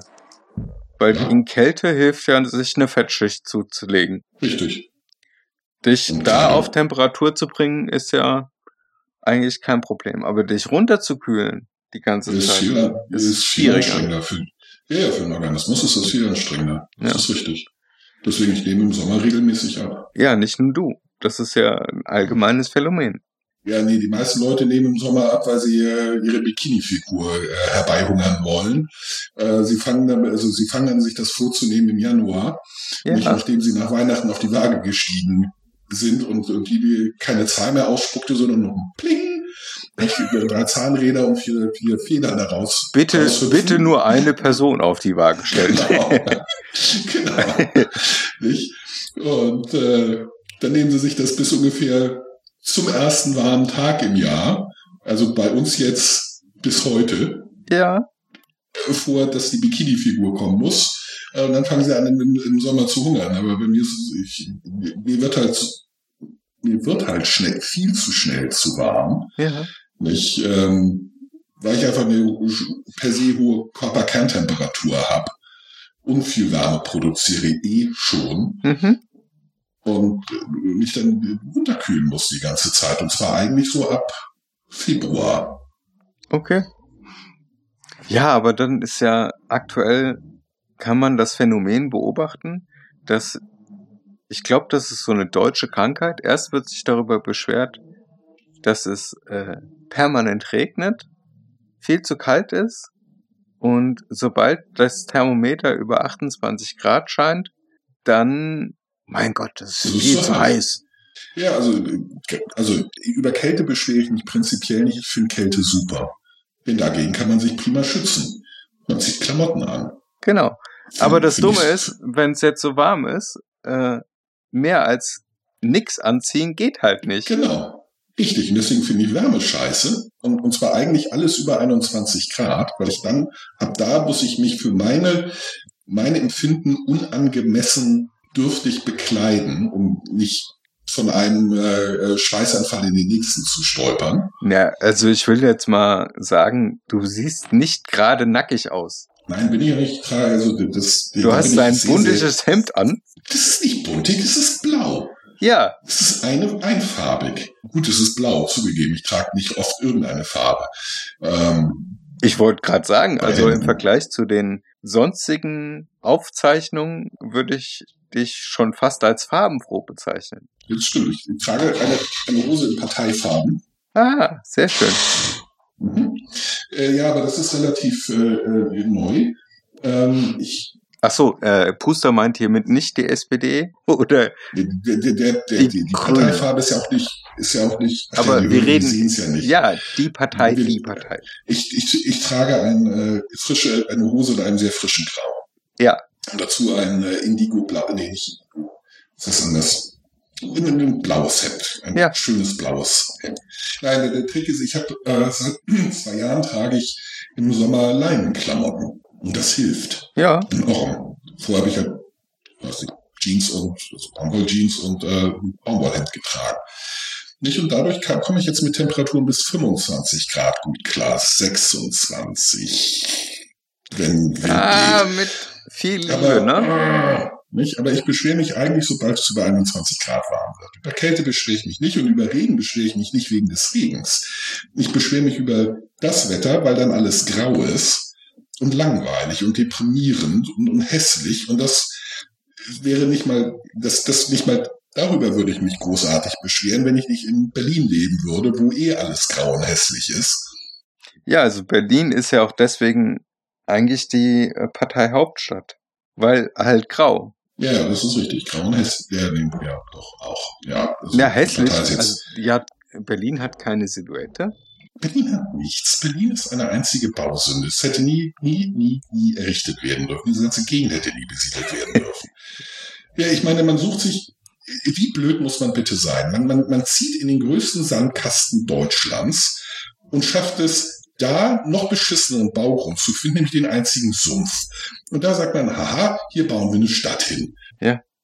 Weil Ja. in Kälte hilft ja, sich eine Fettschicht zuzulegen. Richtig. Dich Und da auf Temperatur zu bringen, ist ja eigentlich kein Problem. Aber dich runterzukühlen die ganze Ist Zeit viel, ist ist viel schwieriger. anstrengender. Für, ja, ja, für den Organismus ist das viel anstrengender. Das Ja. ist richtig. Deswegen, ich nehme im Sommer regelmäßig ab. Ja, nicht nur du. Das ist ja ein allgemeines Phänomen. Ja, nee, die meisten Leute nehmen im Sommer ab, weil sie äh, ihre Bikini-Figur äh, herbeihungern wollen. Äh, sie fangen dann, also sie fangen an, sich das vorzunehmen im Januar, nicht Ja, nachdem sie nach Weihnachten auf die Waage gestiegen sind und, und die keine Zahl mehr ausspuckte, sondern noch ein Pling, nicht, über drei Zahnräder und vier, vier Federn daraus. bitte, raushüpfen. bitte nur eine Person auf die Waage stellen. Genau. genau. Nicht? Und äh, dann nehmen sie sich das bis ungefähr zum ersten warmen Tag im Jahr, also bei uns jetzt bis heute, ja, äh, vor, dass die Bikini-Figur kommen muss. Äh, Und dann fangen sie an, im, im Sommer zu hungern. Aber bei mir ist es, ich, mir wird halt, mir wird halt schnell, viel zu schnell zu warm. ja. Nicht? Ähm, weil ich einfach eine per se hohe Körperkerntemperatur habe und viel Wärme produziere eh schon Mhm. Und äh, mich dann runterkühlen muss die ganze Zeit. Und zwar eigentlich so ab Februar. Okay. Ja, aber dann ist ja aktuell, kann man das Phänomen beobachten, dass ich glaube, das ist so eine deutsche Krankheit. Erst wird sich darüber beschwert, dass es äh, permanent regnet, viel zu kalt ist und sobald das Thermometer über 28 Grad scheint, dann, mein Gott, das ist Das ist viel so zu heiß. Ja, also, also über Kälte beschwere ich mich prinzipiell nicht. Ich finde Kälte super. Denn dagegen kann man sich prima schützen. Man zieht Klamotten an. Genau. Aber das Dumme ist, wenn es jetzt so warm ist, äh, mehr als nix anziehen geht halt nicht. Genau. Richtig. Und deswegen finde ich Wärme scheiße. Und, und zwar eigentlich alles über 21 Grad, weil ich dann, ab da muss ich mich für meine, meine Empfinden unangemessen dürftig bekleiden, um nicht von einem äh, äh, Schweißanfall in den nächsten zu stolpern. Ja, also ich will jetzt mal sagen, du siehst nicht gerade nackig aus. Nein, bin ich ja nicht. Also das, Du hast ein buntes Hemd an. Das ist nicht buntig, es ist blau. Ja, Es ist eine, einfarbig. Gut, es ist blau, zugegeben. Ich trage nicht oft irgendeine Farbe. Ähm, ich wollte gerade sagen, also im. Vergleich zu den sonstigen Aufzeichnungen würde ich dich schon fast als farbenfroh bezeichnen. Jetzt stimmt. Ich trage eine, eine Hose in Parteifarben. Ah, sehr schön. Mhm. Äh, ja, aber das ist relativ äh, äh, neu. Ähm, ich, Ach so, äh, Puster meint hiermit nicht die SPD oder der, der, der, Die die. Parteifarbe ist ja auch nicht, ist ja auch nicht. aber wir reden ja nicht. ja die Partei, Wir- die Partei. Ich, ich, ich trage ein, äh, frische, eine Hose in einem sehr frischen Grau. Ja. Und dazu ein äh, Indigo-Blau, nee, nicht Indigo. Was ist anders? Ein, ein blaues Hemd. Ein Ja. schönes blaues Hemd. Nein, der, Trick ist, ich habe äh, seit zwei Jahren trage ich im Sommer Leinenklamotten. Und das hilft. Ja. enorm. Vorher habe ich halt weiß nicht, Jeans und also Baumwoll-Jeans und äh, Baumwollhemd getragen. Nicht? Und dadurch kam- komme ich jetzt mit Temperaturen bis 25 Grad gut klar. 26. Wenn Wind Ah, geht. mit viel Liebe, Aber, ne? ah, nicht? Aber ich beschwere mich eigentlich, sobald es über 21 Grad warm wird. Über Kälte beschwere ich mich nicht und über Regen beschwere ich mich nicht wegen des Regens. Ich beschwere mich über das Wetter, weil dann alles grau ist und langweilig und deprimierend und, und hässlich. Und das wäre nicht mal, das, das nicht mal, darüber würde ich mich großartig beschweren, wenn ich nicht in Berlin leben würde, wo eh alles grau und hässlich ist. Ja, also Berlin ist ja auch deswegen eigentlich die äh, Parteihauptstadt. Weil halt grau. Ja, das ist richtig. Grau und hässlich. Ja, nee, ja, doch, auch. Ja, also Ja, hässlich. Also, ja, Berlin hat keine Silhouette. Berlin hat nichts. Berlin ist eine einzige Bausünde. Es hätte nie, nie, nie, nie errichtet werden dürfen. Diese ganze Gegend hätte nie besiedelt werden dürfen. Ja, ich meine, man sucht sich, wie blöd muss man bitte sein? Man, man, man zieht in den größten Sandkasten Deutschlands und schafft es, da noch beschisseneren Baugrund zu finden, nämlich den einzigen Sumpf. Und da sagt man, haha, hier bauen wir eine Stadt hin.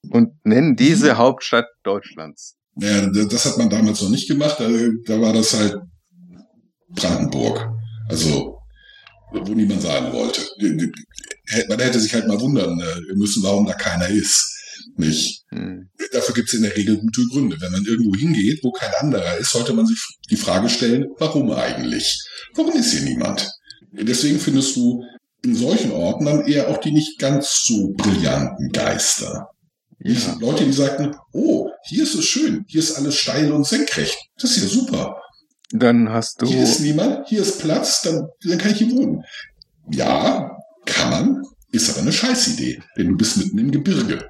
Und nennen diese Hauptstadt Deutschlands. Ja, das hat man damals noch nicht gemacht. Da, da war das halt Brandenburg. Also, wo niemand sein wollte. Man hätte sich halt mal wundern äh, müssen, warum da keiner ist. Nicht? Hm. Dafür gibt es in der Regel gute Gründe. Wenn man irgendwo hingeht, wo kein anderer ist, sollte man sich die Frage stellen, warum eigentlich? Warum ist hier niemand? Deswegen findest du in solchen Orten dann eher auch die nicht ganz so brillanten Geister. Ja. Leute, die sagten, oh, hier ist es schön, hier ist alles steil und senkrecht. Das ist ja super. Dann hast du. Hier ist niemand, hier ist Platz, dann, dann kann ich hier wohnen. Ja, kann man, ist aber eine Scheißidee, denn du bist mitten im Gebirge.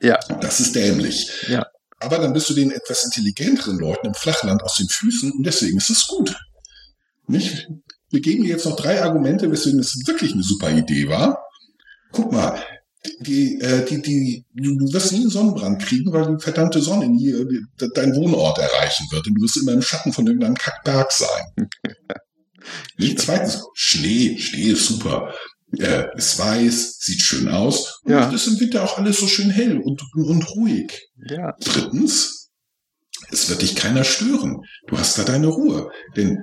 Ja. Das ist dämlich. Ja. Aber dann bist du den etwas intelligenteren Leuten im Flachland aus den Füßen und deswegen ist es gut. Nicht? Wir geben dir jetzt noch drei Argumente, weswegen es wirklich eine super Idee war. Guck mal, die, äh, die, die, du wirst nie einen Sonnenbrand kriegen, weil die verdammte Sonne nie de- deinen Wohnort erreichen wird. Und du wirst immer im Schatten von irgendeinem Kackberg sein. Zweitens, Schnee. Schnee ist super. Äh, ist weiß, sieht schön aus. Und Ja. es ist im Winter auch alles so schön hell und, und ruhig. Ja. Drittens, es wird dich keiner stören. Du hast da deine Ruhe. Denn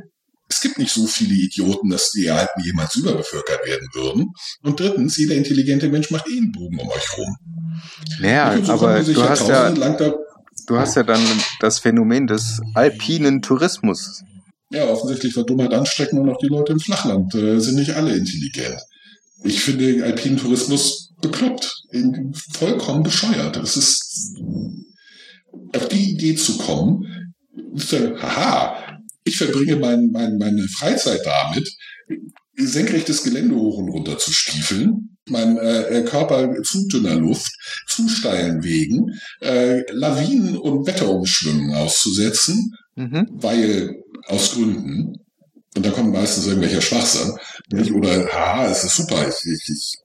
es gibt nicht so viele Idioten, dass die Alpen jemals überbevölkert werden würden. Und drittens, jeder intelligente Mensch macht eh einen Bogen um euch rum. Ja, Und so aber du hast ja, du hast ja dann das Phänomen des alpinen Tourismus. ja, offensichtlich war Dummheit anstecken und auch die Leute im Flachland äh, sind nicht alle intelligent. Ich finde alpinen Tourismus bekloppt, vollkommen bescheuert. Es ist auf die Idee zu kommen, ja, haha, ich verbringe mein, mein, meine Freizeit damit, senkrechtes Gelände hoch und runter zu stiefeln, mein äh, Körper zu dünner Luft, zu steilen Wegen, äh, Lawinen und Wetterumschwüngen auszusetzen, Mhm. weil aus Gründen, und da kommt meistens irgendwelcher Schwachsinn, nicht? oder, haha, es ist super, ich, ich, ich,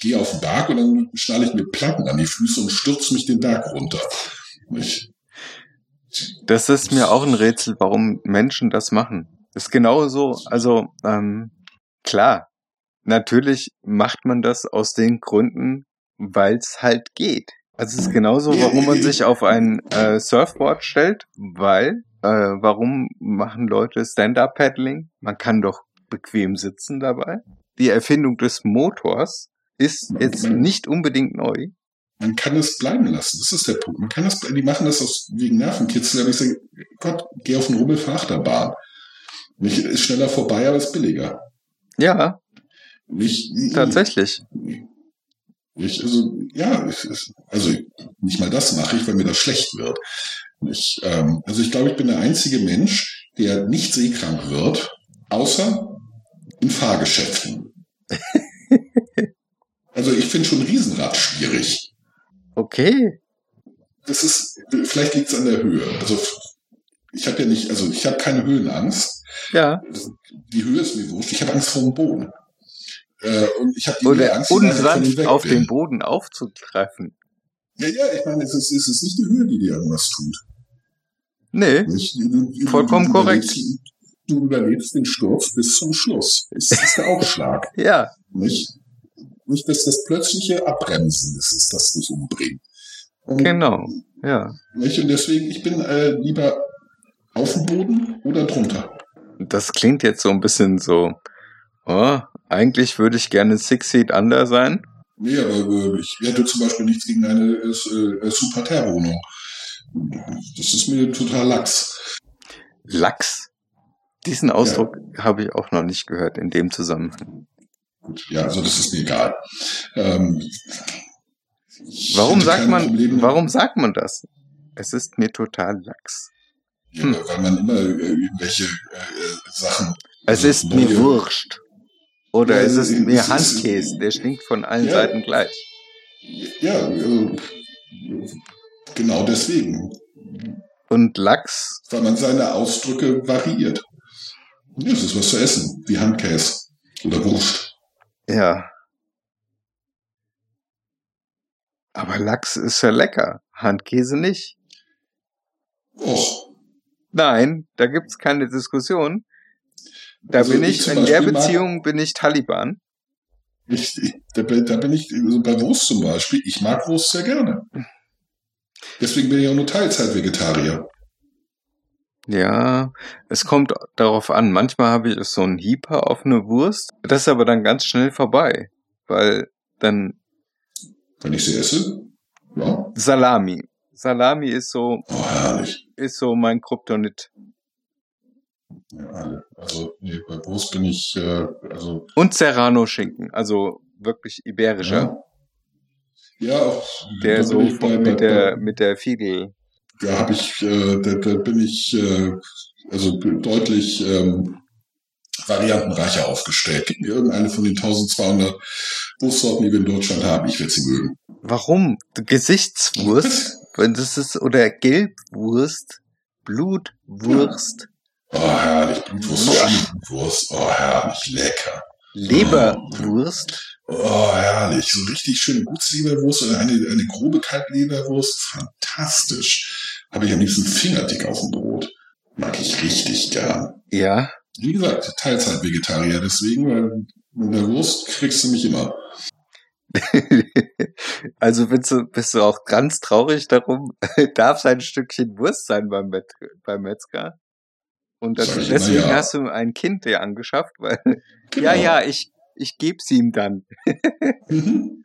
gehe auf den Berg und dann schnalle ich mir Platten an die Füße und stürze mich den Berg runter. Nicht? Das ist mir auch ein Rätsel, warum Menschen das machen. ist genauso, also ähm, klar, natürlich macht man das aus den Gründen, weil es halt geht. Also es ist genauso, warum man sich auf ein äh, Surfboard stellt, weil äh, warum machen Leute Stand-up-Paddling? Man kann doch bequem sitzen dabei. Die Erfindung des Motors ist jetzt nicht unbedingt neu. Man kann es bleiben lassen. Das ist der Punkt. Man kann das, die machen das aus, wegen Nervenkitzel, aber ich sage, Gott, geh auf den Rummel, fahr Achterbahn. Nicht, ist schneller vorbei, aber ist billiger. Ja, Nicht, tatsächlich. Ich, also, ja, also nicht mal das mache ich, weil mir das schlecht wird. Ich, ähm, also ich glaube, ich bin der einzige Mensch, der nicht seekrank wird, außer in Fahrgeschäften. also ich finde schon Riesenrad schwierig. Okay. Das ist, vielleicht liegt es an der Höhe. Also ich habe ja nicht, also ich habe keine Höhenangst. Ja. Die Höhe ist mir wurscht. Ich habe Angst vor dem Boden. Äh, und ich habe die Oder Angst, unsanft auf bin. den Boden aufzutreffen. Ja, ja, ich meine, es ist, es ist nicht die Höhe, die dir irgendwas tut. Nee, Nicht? Du, Vollkommen du korrekt. Du überlebst den Sturz bis zum Schluss. Es ist der Aufschlag. ja. Nicht, nicht dass das plötzliche Abbremsen ist, es, das dich umbringt. Genau. Ja. Nicht? Und deswegen, ich bin äh, lieber auf dem Boden oder drunter. Das klingt jetzt so ein bisschen so, oh, eigentlich würde ich gerne Six Feet Under sein. Nee, aber äh, ich hätte zum Beispiel nichts gegen eine äh, äh, Superterra-Wohnung. Das ist mir total lax. Lachs. Diesen Ausdruck habe ich auch noch nicht gehört in dem Zusammenhang. Gut, ja, also das ist mir egal. Ähm, Warum sagt man, Probleme- warum sagt man das? Es ist mir total lax. Ja, weil man immer äh, irgendwelche äh, äh, Sachen. Es Also ist mir wurscht. Oder Ja, es ist es mir ist- Handkäse, der stinkt von allen Ja. Seiten gleich. Ja, also, genau deswegen. Und Lachs, Weil man seine Ausdrücke variiert. Ja, es ist was zu essen, wie Handkäse oder Wurst. ja. Aber Lachs ist ja lecker, Handkäse nicht. Och, Nein, da gibt's keine Diskussion. Da Also bin ich ich, in der Beziehung bin ich Taliban. ich, ich, da, bin- da bin ich also bei Wurst zum Beispiel. Ich mag Wurst sehr gerne. Deswegen bin ich auch nur Teilzeit-Vegetarier. Ja, es kommt darauf an. Manchmal habe ich so einen Hieper auf eine Wurst. Das ist aber dann ganz schnell vorbei. Weil dann Wenn ich sie esse, ja, Salami. Salami ist so, oh, herrlich. ist so mein Kryptonit. Ja, alle. also nee, bei Wurst bin ich, äh, also Und Serrano-Schinken. Also wirklich iberischer. ja, ja auch, Der so bei- mit bei- der, mit der Fiedel. da habe ich, äh, da, da bin ich äh, also deutlich ähm, variantenreicher aufgestellt. Gib mir irgendeine von den 1200 Wurstsorten, die wir in Deutschland haben. Ich werde sie mögen. Warum? Gesichtswurst? Wenn das ist, oder Gelbwurst? Blutwurst? Oh, herrlich. Blutwurst, Schinkenwurst. Oh, herrlich. Lecker. Leberwurst? Oh, herrlich. So richtig schöne Gutsleberwurst oder eine, eine grobe Kaltleberwurst. Fantastisch. Habe ich am liebsten fingerdick auf dem Brot. Mag ich richtig gern. Ja. Wie gesagt, Teilzeit-Vegetarier. Deswegen, weil mit der Wurst kriegst du mich immer. also bist du, bist du auch ganz traurig darum, darf es ein Stückchen Wurst sein beim, Met beim Metzger? Und das, deswegen ja. hast du ein Kind dir angeschafft, weil, Genau. ja, ja, ich, ich geb's ihm dann. Mhm.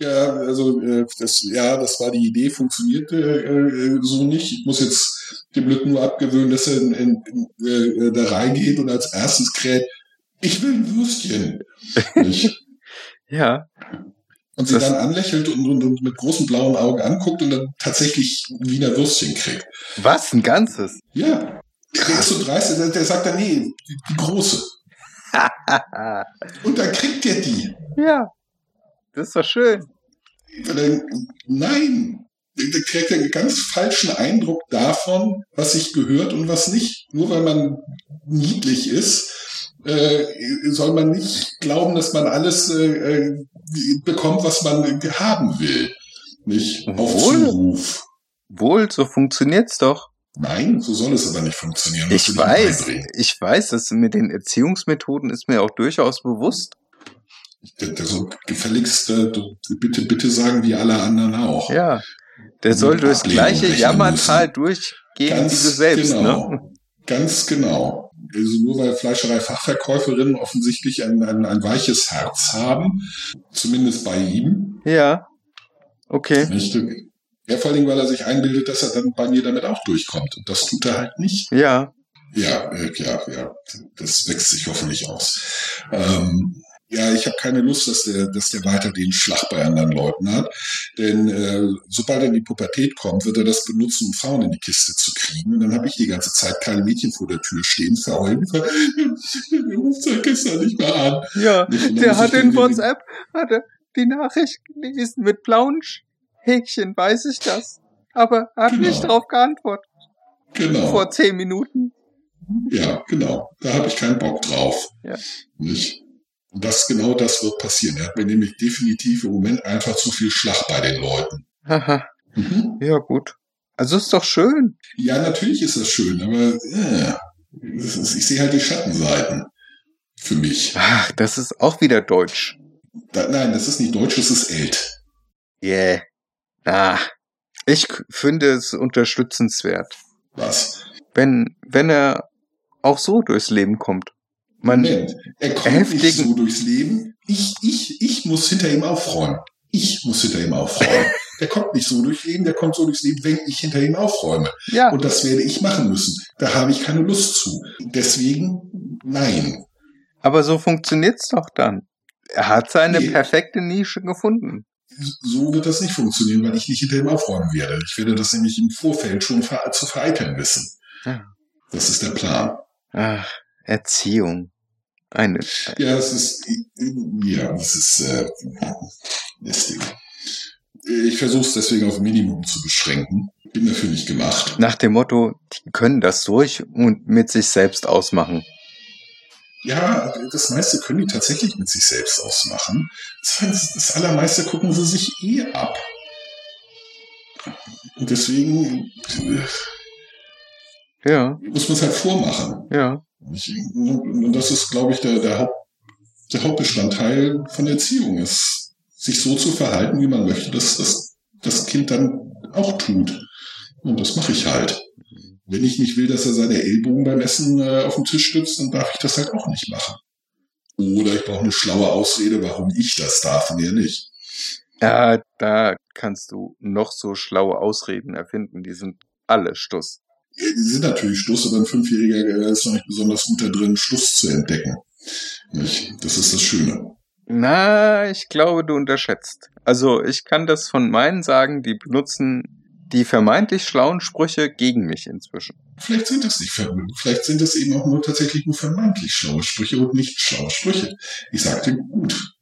Ja, also äh, das, ja, das war die Idee, funktionierte äh, so nicht. Ich muss jetzt dem Lück nur abgewöhnen, dass er in, in, in, äh, da reingeht und als erstes kräht, ich will ein Würstchen. Ja. Und sie Das- dann anlächelt und, und, und mit großen blauen Augen anguckt und dann tatsächlich ein Wiener Würstchen kriegt. Was? Ein ganzes? Ja. Der ist so dreist, der, der sagt dann, nee, die, große. Und dann kriegt er die. ja. Das ist doch schön. Dann, nein, da kriegt einen ganz falschen Eindruck davon, was sich gehört und was nicht. Nur weil man niedlich ist, äh, soll man nicht glauben, dass man alles äh, äh, bekommt, was man haben will. Nicht auf Wohl. Zuruf. Wohl, so funktioniert's doch. Nein, so soll es aber nicht funktionieren. Ich weiß, ich weiß, das mit den Erziehungsmethoden ist mir auch durchaus bewusst. Also gefälligst äh, bitte, bitte sagen wie alle anderen auch. Ja. Der soll mit durchs gleiche Jammertal durchgehen Ganz wie du selbst, genau. ne? Ganz genau. Also nur weil Fleischerei-Fachverkäuferinnen offensichtlich ein, ein, ein weiches Herz haben, zumindest bei ihm. Ja. Okay. Nicht? Ja, vor allem, weil er sich einbildet, dass er dann bei mir damit auch durchkommt. Und das tut er halt nicht. Ja. Ja, äh, ja, ja. Das wächst sich hoffentlich aus. Ähm, ja, ich habe keine Lust, dass der, dass der weiter den Schlag bei anderen Leuten hat. Denn äh, sobald er in die Pubertät kommt, wird er das benutzen, um Frauen in die Kiste zu kriegen. Und dann habe ich die ganze Zeit kleine Mädchen vor der Tür stehen, verheulen. Der ruft sein gestern nicht mehr an. Ja. Der hat in WhatsApp, hat er die Nachricht gelesen mit blauen Sch- Häkchen, weiß ich das. Aber er hat Genau. nicht drauf geantwortet. Genau. Vor zehn Minuten. Ja, genau. Da habe ich keinen Bock drauf. Ja. Nicht? Und das genau das wird passieren. Er hat mir nämlich definitiv im Moment einfach zu viel Schlag bei den Leuten. Haha, Mhm. ja gut. Also ist doch schön. Ja, natürlich ist das schön, aber äh, ist- ich sehe halt die Schattenseiten für mich. Ach, das ist auch wieder deutsch. Da, nein, das ist nicht deutsch, das ist ält. Yeah. Ah, ich finde es unterstützenswert, Was? wenn, wenn er auch so durchs Leben kommt. Man, Moment, er kommt nicht heftigen- so durchs Leben. Ich, ich, ich muss hinter ihm aufräumen. Ich muss hinter ihm aufräumen. Der kommt nicht so durchs Leben, der kommt so durchs Leben, wenn ich hinter ihm aufräume. ja, Und das werde ich machen müssen. Da habe ich keine Lust zu. Deswegen, nein. aber so funktioniert's doch dann. Er hat seine Nee. perfekte Nische gefunden. So wird das nicht funktionieren, weil ich nicht hinter ihm aufräumen werde. Ich werde das nämlich im Vorfeld schon zu vereiteln wissen. Ja. Das ist der Plan. Ach, Erziehung. Eine, Ja, es ist, ja, es ist äh, lästig. Ich versuche es deswegen auf Minimum zu beschränken. Bin dafür nicht gemacht. nach dem Motto, die können das durch und mit sich selbst ausmachen. Ja, das meiste können die tatsächlich mit sich selbst ausmachen. Das, das allermeiste gucken sie sich eh ab. Und deswegen äh, Ja, muss man es halt vormachen. ja. Ich, und das ist, glaube ich, der, der, Haupt, der Hauptbestandteil von Erziehung ist, sich so zu verhalten, wie man möchte, dass das, das Kind dann auch tut. Und das mache ich halt. Wenn ich nicht will, dass er seine Ellbogen beim Essen äh, auf den Tisch stützt, dann darf ich das halt auch nicht machen. Oder ich brauche eine schlaue Ausrede, warum ich das darf und er nicht. Ja, da kannst du noch so schlaue Ausreden erfinden, die sind alle Stuss. Ja, Die sind natürlich Stuss, aber ein Fünfjähriger äh, ist noch nicht besonders gut da drin, Stuss zu entdecken. Das ist das Schöne. Na, ich glaube, du unterschätzt. Also, ich kann das von meinen sagen, die benutzen die vermeintlich schlauen Sprüche gegen mich inzwischen. Vielleicht sind das nicht, vielleicht sind das eben auch nur tatsächlich nur vermeintlich schlaue Sprüche und nicht schlaue Sprüche. Ich sagte gut.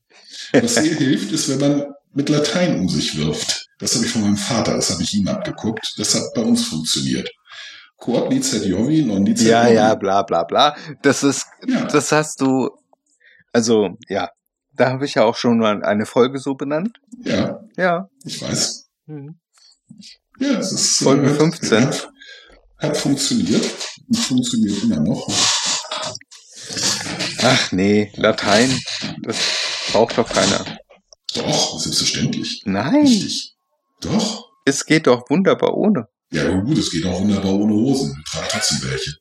Was sehr hilft, ist, wenn man mit Latein um sich wirft. Das habe ich von meinem Vater, das habe ich ihm abgeguckt. Das hat bei uns funktioniert. Quod licet Jovi, non licet Ja, ja, bla bla bla. Das ist, Ja. das hast du, also, ja, da habe ich ja auch schon mal eine Folge so benannt. ja, Ja. ich weiß. Mhm. Ja, es ist Folge hat- 15. Hat, hat funktioniert und funktioniert immer noch. Ach nee, Latein, das braucht doch keiner. Doch, selbstverständlich. Nein, Richtig. Doch. es geht doch wunderbar ohne. Ja, aber gut, es geht auch wunderbar ohne Hosen. Wir tragen trotzdem welche.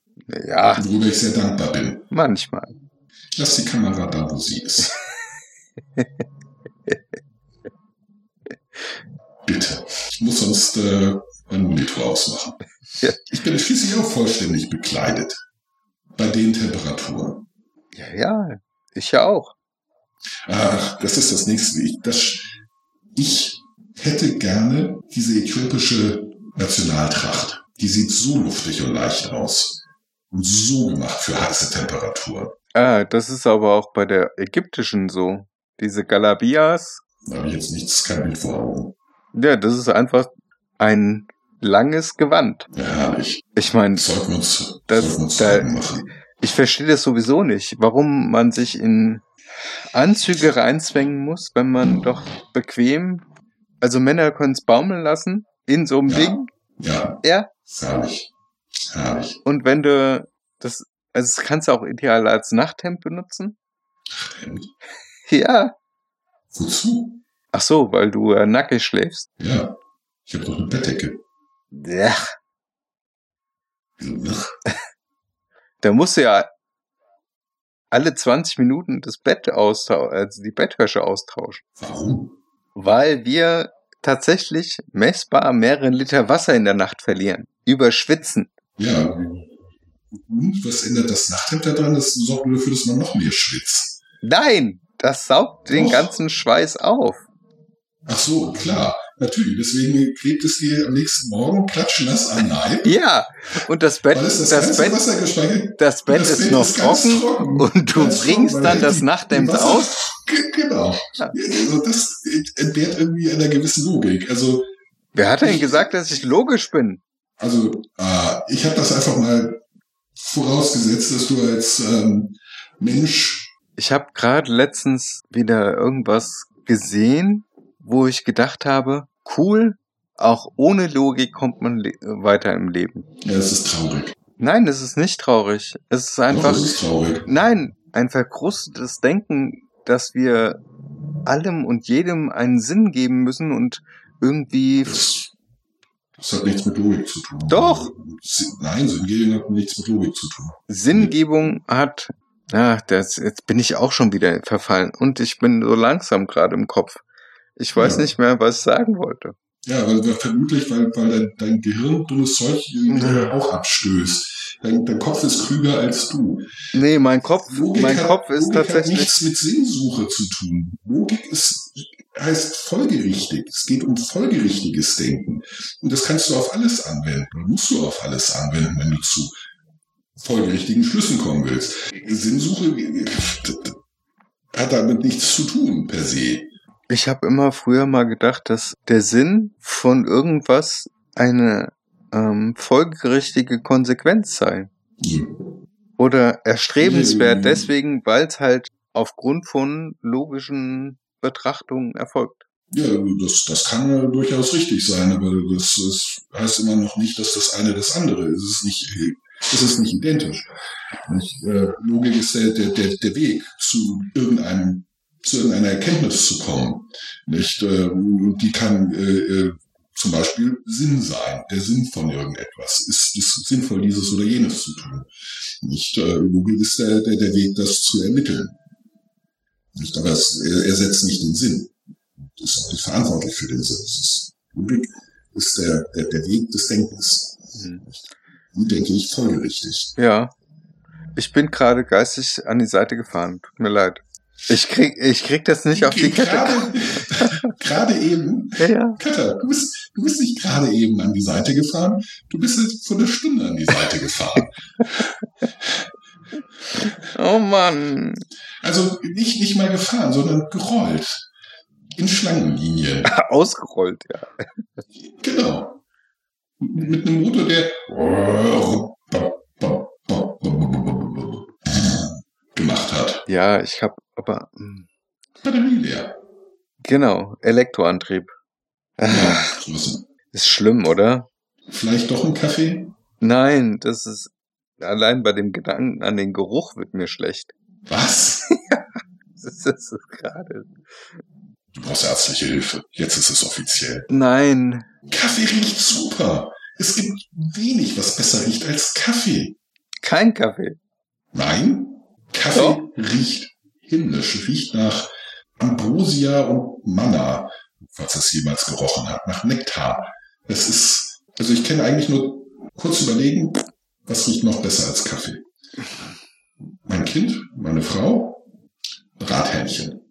Ja, Worüber ich sehr dankbar bin. manchmal. Lass die Kamera da, wo sie ist. Bitte. Ich muss sonst äh, meinen Monitor ausmachen. Ja. Ich bin schließlich auch vollständig bekleidet. Bei den Temperaturen. Ja, ja, ich ja auch. Ach, das ist das nächste. Ich, das, ich hätte gerne diese äthiopische Nationaltracht. Die sieht so luftig und leicht aus. Und so gemacht für heiße Temperaturen. Ah, das ist aber auch bei der ägyptischen so. Diese Galabias, Da habe ich jetzt nichts, kein Bild vor Augen. Ja, das ist einfach ein langes Gewand. Ja, herrlich. Ich meine, Das- da- ich verstehe das sowieso nicht, warum man sich in Anzüge reinzwängen muss, wenn man doch bequem, also Männer können es baumeln lassen in so einem Ja. Ding, Ja, ja, herrlich. Herrlich. und wenn du das, also das kannst du auch ideal als Nachthemd benutzen. Hemd. Ja. Wozu? Ach so, weil du äh, nackig schläfst. Ja. Ich habe doch eine Bettdecke. Ja. Da musst du ja alle 20 Minuten das Bett austauschen, also die Bettwäsche austauschen. Warum? Weil wir tatsächlich messbar mehrere Liter Wasser in der Nacht verlieren. Überschwitzen. Ja. Und was ändert das Nachthemd daran? Das sorgt nur dafür, dass man noch mehr schwitzt. Nein, das saugt den ganzen Schweiß auf. Ach so, klar. Natürlich. Deswegen klebt es dir am nächsten Morgen klatschnass am Leib. Ja, und das Bett, das, das Bett, das Bett das ist Bett noch ist trocken trocken. und du Ganz bringst trocken, dann das Nachthemd aus. Ge- Genau. Ja. Also das entbehrt irgendwie einer gewissen Logik. Also Wer hat denn gesagt, dass ich logisch bin? Also, äh, ich habe das einfach mal vorausgesetzt, dass du als ähm, Mensch Ich habe gerade letztens wieder irgendwas gesehen, wo ich gedacht habe, cool, auch ohne Logik kommt man weiter im Leben. Ja, es ist traurig. Nein, es ist nicht traurig. Es ist einfach, Doch, ist traurig. nein, ein verkrustetes Denken, dass wir allem und jedem einen Sinn geben müssen und irgendwie, Das, das hat nichts mit Logik zu tun. Doch. Nein, Sinngebung hat nichts mit Logik zu tun. Sinngebung hat, ach, das, jetzt bin ich auch schon wieder verfallen und ich bin so langsam gerade im Kopf. Ich weiß Ja. nicht mehr, was ich sagen wollte. Ja, weil, vermutlich, weil, weil dein, dein Gehirn dummes Zeug Ja. auch abstößt. Dein, dein Kopf ist klüger als du. Nee, mein Kopf, Logik mein hat, Kopf ist Logik hat tatsächlich, nichts mit Sinnsuche zu tun. Logik ist, heißt folgerichtig. Es geht um folgerichtiges Denken. Und das kannst du auf alles anwenden. Musst du auf alles anwenden, wenn du zu folgerichtigen Schlüssen kommen willst. Sinnsuche äh, hat damit nichts zu tun, per se. Ich habe immer früher mal gedacht, dass der Sinn von irgendwas eine ähm, folgerichtige Konsequenz sei. Oder erstrebenswert Mhm. deswegen, weil es halt aufgrund von logischen Betrachtungen erfolgt. Ja, das, das kann ja durchaus richtig sein, aber das, das heißt immer noch nicht, dass das eine das andere ist. Es ist nicht, es ist nicht identisch. Nicht? Äh, Logik ist der, der, der Weg zu irgendeinem, zu irgendeiner Erkenntnis zu kommen. Nicht? Äh, und die kann äh, äh, zum Beispiel Sinn sein, der Sinn von irgendetwas. Ist es sinnvoll, dieses oder jenes zu tun? Nicht? Äh, Logik ist der, der, der Weg, das zu ermitteln. Nicht? Aber es er ersetzt nicht den Sinn ist auch nicht verantwortlich für den Sinn. Ist, Logik ist der, der, der Weg des Denkens. Wie denke ich folgerichtig? Ja. Ich bin gerade geistig an die Seite gefahren. Tut mir leid. Ich krieg, ich krieg das nicht auf die Kette. Gerade, eben, Ja, ja. Katha, du bist, du bist nicht gerade eben an die Seite gefahren, du bist jetzt vor einer Stunde an die Seite gefahren. Oh Mann. Also nicht, nicht mal gefahren, sondern gerollt. In Schlangenlinien. Ausgerollt, ja. Genau. Mit einem Motor, der hat. Ja, ich hab, aber, hm, Batterie leer. genau, Elektroantrieb. Ja, Ah. Ist schlimm, oder? Vielleicht doch ein Kaffee? Nein, das ist, allein bei dem Gedanken an den Geruch wird mir schlecht. Was? Das ist gerade. Du brauchst ärztliche Hilfe. Jetzt ist es offiziell. Nein. Kaffee riecht super. Es gibt wenig, was besser riecht als Kaffee. Kein Kaffee. Nein, Kaffee Doch. riecht himmlisch. Riecht nach Ambrosia und Manna, falls es jemals gerochen hat. Nach Nektar. Es ist, also ich kenne eigentlich nur kurz überlegen, was riecht noch besser als Kaffee. Mein Kind, meine Frau, Brathähnchen.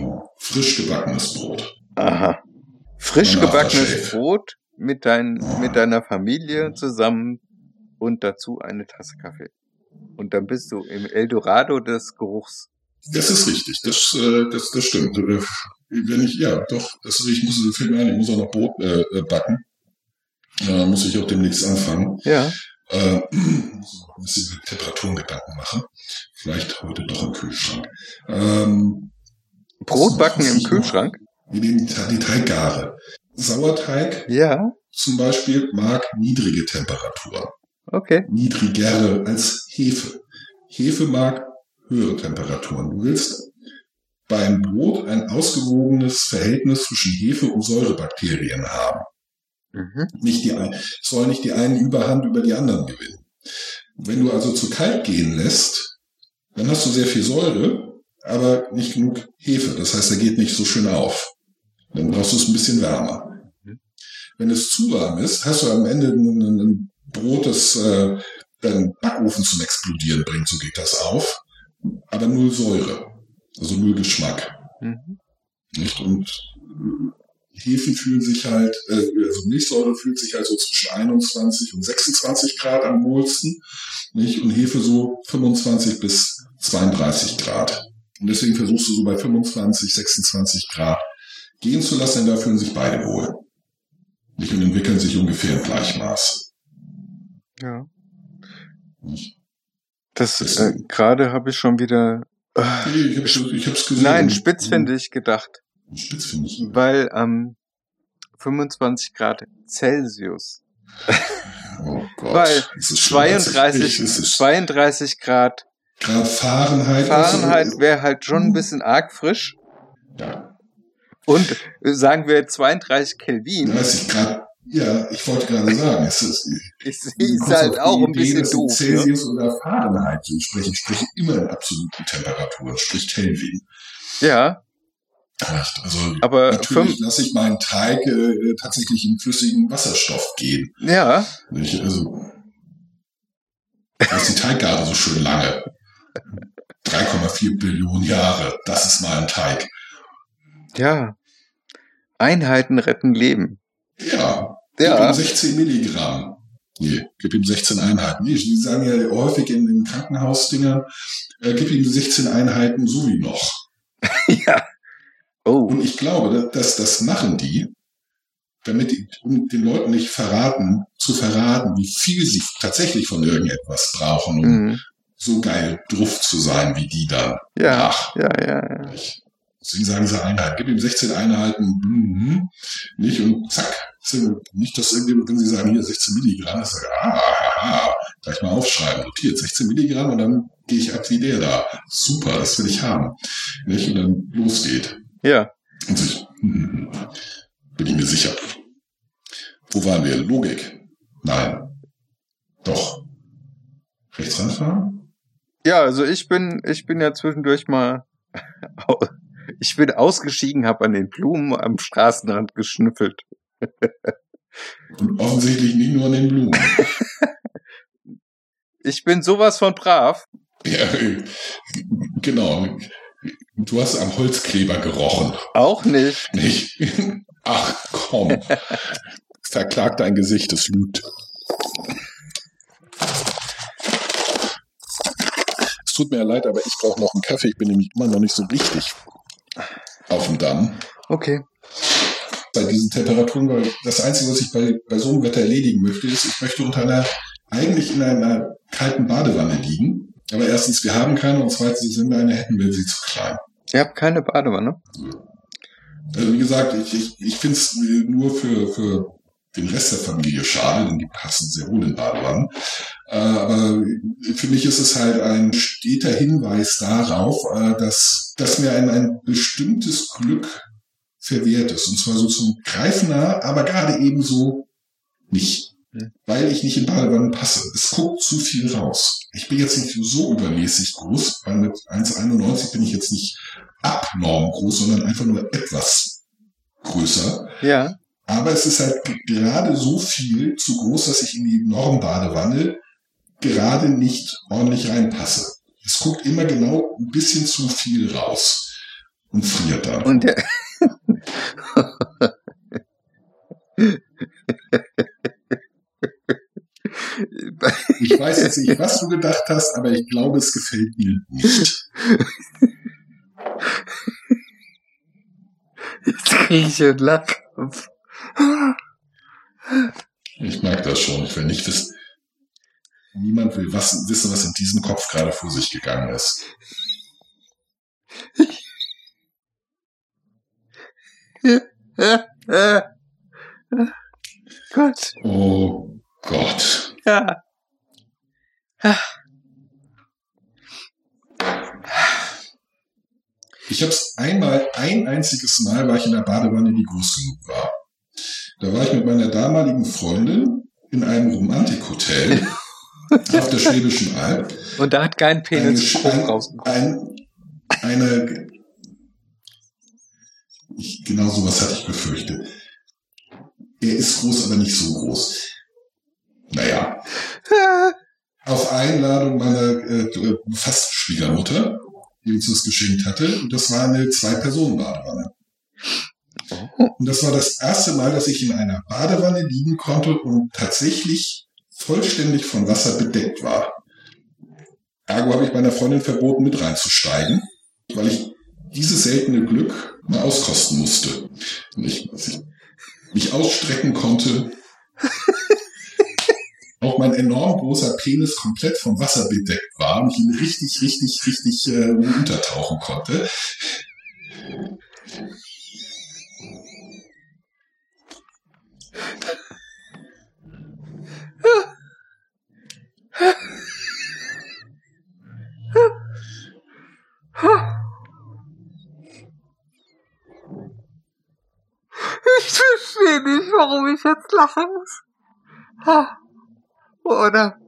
Oh, frisch gebackenes Brot. Aha. Frisch Mein gebackenes. Brot mit, dein, mit deiner Familie zusammen und dazu eine Tasse Kaffee. Und dann bist du im Eldorado des Geruchs. Das ist richtig, das, äh, das, das stimmt. Äh, Wenn ich, ja, doch, das, ich muss, fällt mir ein, ich muss auch noch Brot äh, äh, backen. Äh, muss ich auch demnächst anfangen. Ja. Äh, muss noch ein bisschen Temperaturen Gedanken machen. Vielleicht heute doch im Kühlschrank. Ähm, Brotbacken was im Kühlschrank? Die, die, die Teiggare. Sauerteig Ja. zum Beispiel mag niedrige Temperaturen. Okay. niedrigere als Hefe. Hefe mag höhere Temperaturen. Du willst beim Brot ein ausgewogenes Verhältnis zwischen Hefe und Säurebakterien haben. Mhm. Nicht die, soll nicht die einen Überhand über die anderen gewinnen. Wenn du also zu kalt gehen lässt, dann hast du sehr viel Säure, aber nicht genug Hefe. Das heißt, er geht nicht so schön auf. Dann brauchst du es ein bisschen wärmer. Mhm. Wenn es zu warm ist, hast du am Ende ein, ein, ein Brot, das äh, Backofen zum Explodieren bringt, so geht das auf. Aber null Säure. Also null Geschmack. Mhm. Nicht? Und äh, Hefen fühlen sich halt, äh, also Milchsäure fühlt sich halt so zwischen 21 und 26 Grad am wohlsten. Nicht? Und Hefe so 25 bis 32 Grad. Und deswegen versuchst du so bei 25, 26 Grad gehen zu lassen, denn da fühlen sich beide wohl. Nicht? Und entwickeln sich ungefähr im Gleichmaß. Ja. Nicht? Das Das- äh, gerade habe ich schon wieder Nee, ich hab's, ich hab's gesehen. Nein, spitzfindig gedacht, Spitzfindig. weil ähm, 25 Grad Celsius, Oh Gott. weil es ist schlimmer als 32, ich. Es ist 32 Grad Grad Fahrenheit. Fahrenheit also, wäre halt schon ein bisschen arg frisch. ja, Und äh, sagen wir 32 Kelvin, 30 Grad. Ja, ich wollte gerade sagen, es ist, du ist halt auch ein Idee, bisschen doof. Ne? Celsius oder Fahrenheit zu sprechen. Ich spreche immer in absoluten Temperaturen, sprich Kelvin. Ja, Also aber natürlich lasse ich meinen Teig äh, tatsächlich in flüssigen Wasserstoff gehen. ja, Nicht? Also da ist die Teiggare so schön lange. 3,4 Billionen Jahre. Das ist mal ein Teig. ja. Einheiten retten Leben. Ja, Gib Ja, ihm 16 Milligramm. Nee, gib ihm 16 Einheiten. Nee, die sagen ja häufig in den Krankenhausdingern, äh, gib ihm 16 Einheiten so wie noch. ja. Oh, Und ich glaube, dass das machen die, damit die, um den Leuten nicht verraten, zu verraten, wie viel sie tatsächlich von irgendetwas brauchen, um mhm. so geil drauf zu sein wie die dann. ja, Ach, ja, ja, ja. nicht. Deswegen sagen sie Einheiten. Gib ihm 16 Einheiten, mhm, nicht und zack. Nicht, dass irgendwie, wenn sie sagen, hier 16 Milligramm, ist ah, ah, ah, gleich mal aufschreiben, notiert 16 Milligramm und dann gehe ich ab wie der da. Super, das will ich haben. Nicht? Und dann losgeht. Ja, Und sich, hm, bin ich mir sicher. Wo waren wir? Logik? Nein. Doch. Rechts ranfahren? ja, also ich bin, ich bin ja zwischendurch mal, ich bin ausgeschieden, habe an den Blumen am Straßenrand geschnüffelt. Und offensichtlich nicht nur an den Blumen. Ich bin sowas von brav. Ja, genau. Du hast am Holzkleber gerochen, Auch nicht. nicht? Ach komm. Verklagt dein Gesicht, es lügt. Es tut mir leid, aber ich brauche noch einen Kaffee. Ich bin nämlich immer noch nicht so richtig auf dem Damm. Okay. Bei diesen Temperaturen, weil das Einzige, was ich bei, bei so einem Wetter erledigen möchte, ist, ich möchte unter einer, eigentlich in einer kalten Badewanne liegen. Aber erstens, wir haben keine und zweitens, wenn wir eine hätten, wäre sie zu klein. Ihr habt keine Badewanne? Also wie gesagt, ich, ich, ich finde es nur für, für den Rest der Familie schade, denn die passen sehr wohl in Badewannen. Äh, aber für mich ist es halt ein steter Hinweis darauf, äh, dass, dass mir ein, ein bestimmtes Glück verwehrt ist. Und zwar so zum Greifen nah, aber gerade eben so nicht. Hm. Weil ich nicht in Badewannen passe. Es guckt zu viel raus. Ich bin jetzt nicht so übermäßig groß, weil mit 1,91 bin ich jetzt nicht abnorm groß, sondern einfach nur etwas größer. Ja. Aber es ist halt gerade so viel zu groß, dass ich in die Normbadewanne gerade nicht ordentlich reinpasse. Es guckt immer genau ein bisschen zu viel raus und friert dann. Und der, Ich weiß jetzt nicht, was du gedacht hast, aber ich glaube, es gefällt mir nicht. jetzt kriege ich einen Lachkopf. Ich merke das schon. Ich will nicht wissen. Niemand will was, wissen, was in diesem Kopf gerade vor sich gegangen ist. Gott, Oh Gott. ja. Ich habe es einmal, ein einziges Mal war ich in der Badewanne, die groß genug war. Da war ich mit meiner damaligen Freundin in einem Romantikhotel auf der Schwäbischen Alb. Und da hat kein Penis Eine- ein, rausgekommen. ein, eine, ich, genau sowas hatte ich befürchtet. Er ist groß, aber nicht so groß. Naja, auf Einladung meiner äh, fast Schwiegermutter, die uns das geschenkt hatte. Und das war eine Zwei-Personen-Badewanne. Und das war das erste Mal, dass ich in einer Badewanne liegen konnte und tatsächlich vollständig von Wasser bedeckt war. Ergo habe ich meiner Freundin verboten, mit reinzusteigen, weil ich dieses seltene Glück mal auskosten musste. Und ich, ich mich ausstrecken konnte. auch mein enorm großer Penis komplett vom Wasser bedeckt war und ich ihn richtig, richtig, richtig äh, untertauchen konnte. Ich verstehe nicht, warum ich jetzt lachen muss. Oder?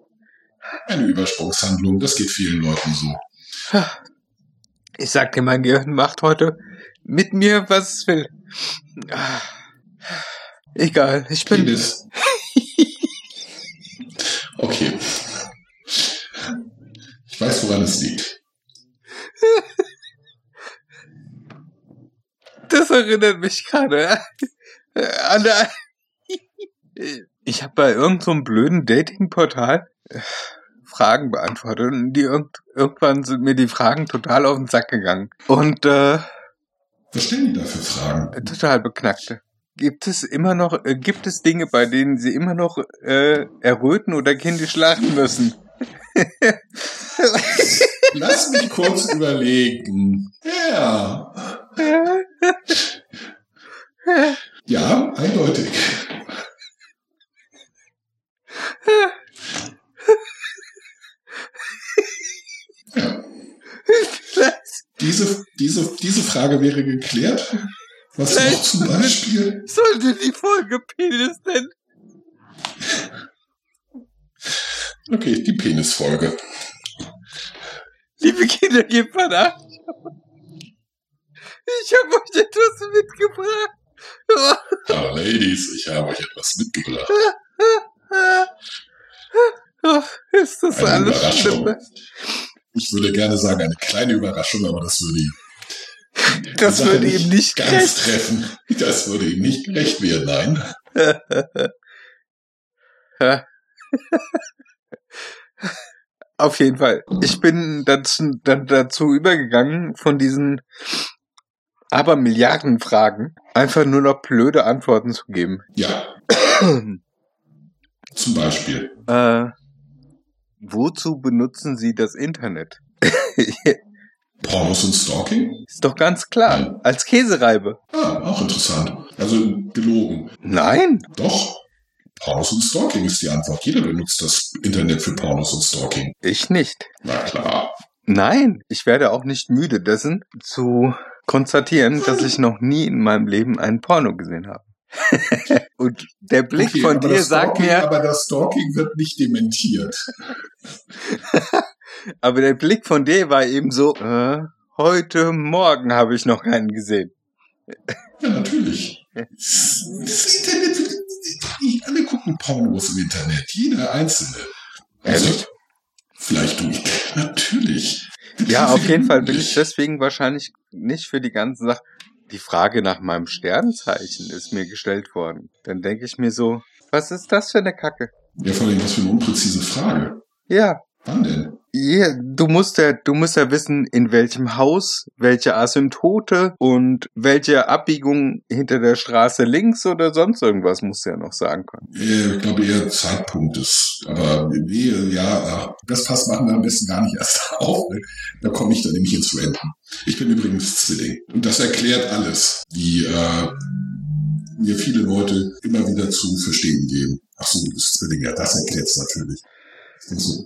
Eine Übersprungshandlung, das geht vielen Leuten so. Ich sag dir, mein Gehirn macht heute mit mir, was es will. Egal, ich bin. Penis. Okay. Ich weiß, woran es liegt. Das erinnert mich gerade äh, an Ich habe bei irgendeinem so einem blöden Datingportal äh, Fragen beantwortet und die irgend, irgendwann sind mir die Fragen total auf den Sack gegangen. Und äh, Was stellen die da für Fragen? total beknackte. Gibt es immer noch, äh, gibt es Dinge, bei denen sie immer noch äh, erröten oder kindisch lachen müssen? Lass mich kurz überlegen. Ja. Ja, eindeutig. Ja. Diese, diese, diese Frage wäre geklärt. Was noch zum Beispiel? Sollte die Folge Penis nennen? Okay, die Penisfolge. Liebe Kinder, gebt mal nach. Ich habe euch etwas mitgebracht. Ja, Ladies, ich habe euch etwas mitgebracht. Oh, ist das Eine alles Überraschung. schlimm? Ich würde gerne sagen, eine kleine Überraschung, aber das würde ihm Das Sache würde ihm nicht ganz gerecht. treffen. Das würde ihm nicht gerecht werden, nein. Auf jeden Fall. Ich bin dazu, dann dazu übergegangen, von diesen aber Milliarden Fragen einfach nur noch blöde Antworten zu geben. Ja, zum Beispiel. Äh, wozu benutzen Sie das Internet? Pornos und Stalking? Ist doch ganz klar. Als Käsereibe. Ah, auch interessant. Also gelogen. Nein. Doch. Pornos und Stalking ist die Antwort. Jeder benutzt das Internet für Pornos und Stalking. Ich nicht. Na klar. Nein. Ich werde auch nicht müde dessen zu konstatieren, dass ich noch nie in meinem Leben einen Porno gesehen habe. Und der Blick Okay, von dir sagt Stalking, mir, Aber das Stalking wird nicht dementiert. aber der Blick von dir war eben so, äh, heute Morgen habe ich noch keinen gesehen. Ja, natürlich. Das Internet, die alle gucken Pornos im Internet. Jeder Einzelne. Also, Ehrlich? vielleicht du. Ich, natürlich. Ja, auf jeden Fall bin ich deswegen wahrscheinlich nicht für die ganze Sache. Die Frage nach meinem Sternzeichen ist mir gestellt worden. Dann denke ich mir so, was ist das für eine Kacke? Ja, vor allem, was für eine unpräzise Frage. Ja, Wann denn? Ja, du musst ja, du musst ja wissen, in welchem Haus, welche Asymptote und welche Abbiegung hinter der Straße links oder sonst irgendwas musst du ja noch sagen können. Ich glaube eher Zeitpunkt ist. Aber nee, ja, das Fass machen wir am besten gar nicht erst auf. ne? Da komme ich dann nämlich ins Renten. Ich bin übrigens Zwilling. Und das erklärt alles, wie äh, mir viele Leute immer wieder zu verstehen geben. Ach so, du bist Zwilling, ja, das erklärt es natürlich. Ich denk so,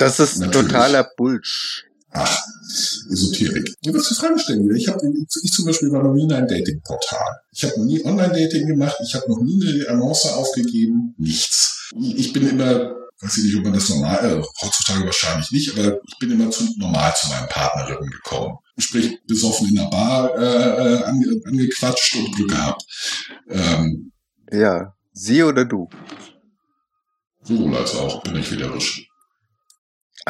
Das ist Natürlich. totaler Bullshit. Ach, Esoterik. Ja, was für Fragen stellen? Ich, hab, ich zum Beispiel war noch nie in einem Datingportal. Ich habe noch nie Online-Dating gemacht. Ich habe noch nie eine Annonce aufgegeben. Nichts. Ich bin immer, weiß ich nicht, ob man das normal, äh, heutzutage wahrscheinlich nicht, aber ich bin immer zu normal zu meinen Partnerinnen gekommen. Sprich, besoffen in der Bar äh, äh, ange, angequatscht und Glück gehabt. Ähm, Ja, sie oder du? sowohl als auch, bin ich wählerisch.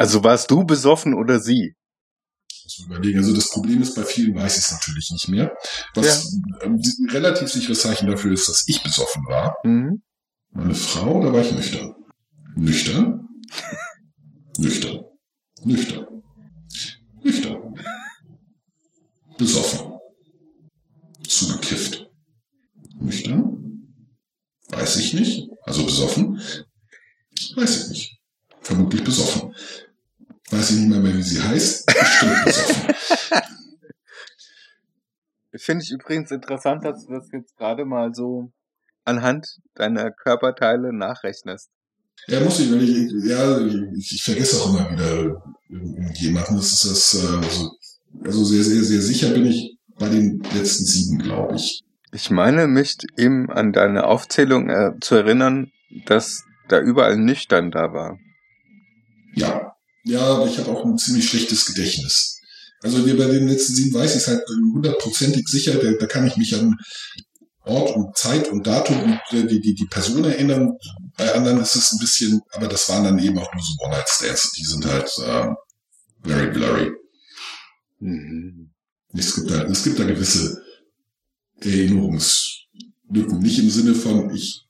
Also warst du besoffen oder sie? Überlegen. Also das Problem ist, bei vielen weiß ich es natürlich nicht mehr. Was ähm, ein relativ sicheres Zeichen dafür ist, dass ich besoffen war. Mhm. Meine Frau, da war ich nüchtern. Nüchtern? nüchtern. Nüchtern. Nüchtern. Besoffen. Zugekifft. Nüchtern? Weiß ich nicht. Also besoffen. Weiß ich nicht. Vermutlich besoffen. Weiß ich nicht mehr, mehr wie sie heißt. Bestimmt besoffen. Finde ich übrigens interessant, dass du das jetzt gerade mal so anhand deiner Körperteile nachrechnest. Ja, muss ich, wenn ich, ja, ich, ich vergesse auch immer wieder jemanden. Das ist das, äh, also, also sehr, sehr, sehr sicher bin ich bei den letzten sieben, glaube ich. Ich meine, mich eben an deine Aufzählung äh, zu erinnern, dass da überall nüchtern da war. Ja. Ja, aber ich habe auch ein ziemlich schlechtes Gedächtnis. Also bei den letzten sieben weiß ich es halt hundertprozentig sicher, da, da kann ich mich an Ort und Zeit und Datum und äh, die, die, die Person erinnern. Bei anderen ist es ein bisschen, aber das waren dann eben auch nur so One-Night-Stands. Die sind halt äh, very blurry. Mhm. Es gibt da, es gibt da gewisse Erinnerungslücken. Nicht im Sinne von, ich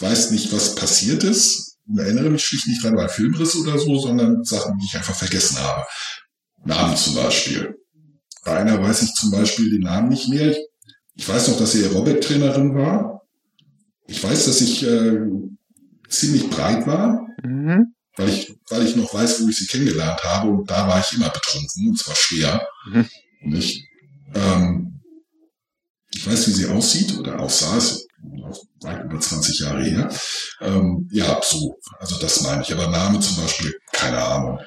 weiß nicht, was passiert ist, erinnere mich schlicht nicht dran, weil Filmriss oder so, sondern Sachen, die ich einfach vergessen habe. Namen zum Beispiel. Bei einer weiß ich zum Beispiel den Namen nicht mehr. Ich, ich weiß noch, dass sie Aerobic-Trainerin war. Ich weiß, dass ich äh, ziemlich breit war, Mhm. weil ich, weil ich noch weiß, wo ich sie kennengelernt habe und da war ich immer betrunken, und zwar schwer. Mhm. Nicht? Ähm, ich weiß, wie sie aussieht oder aussah, auch weit über 20 Jahre her. Ähm, ja, so, also das meine ich. Aber Name zum Beispiel, keine Ahnung.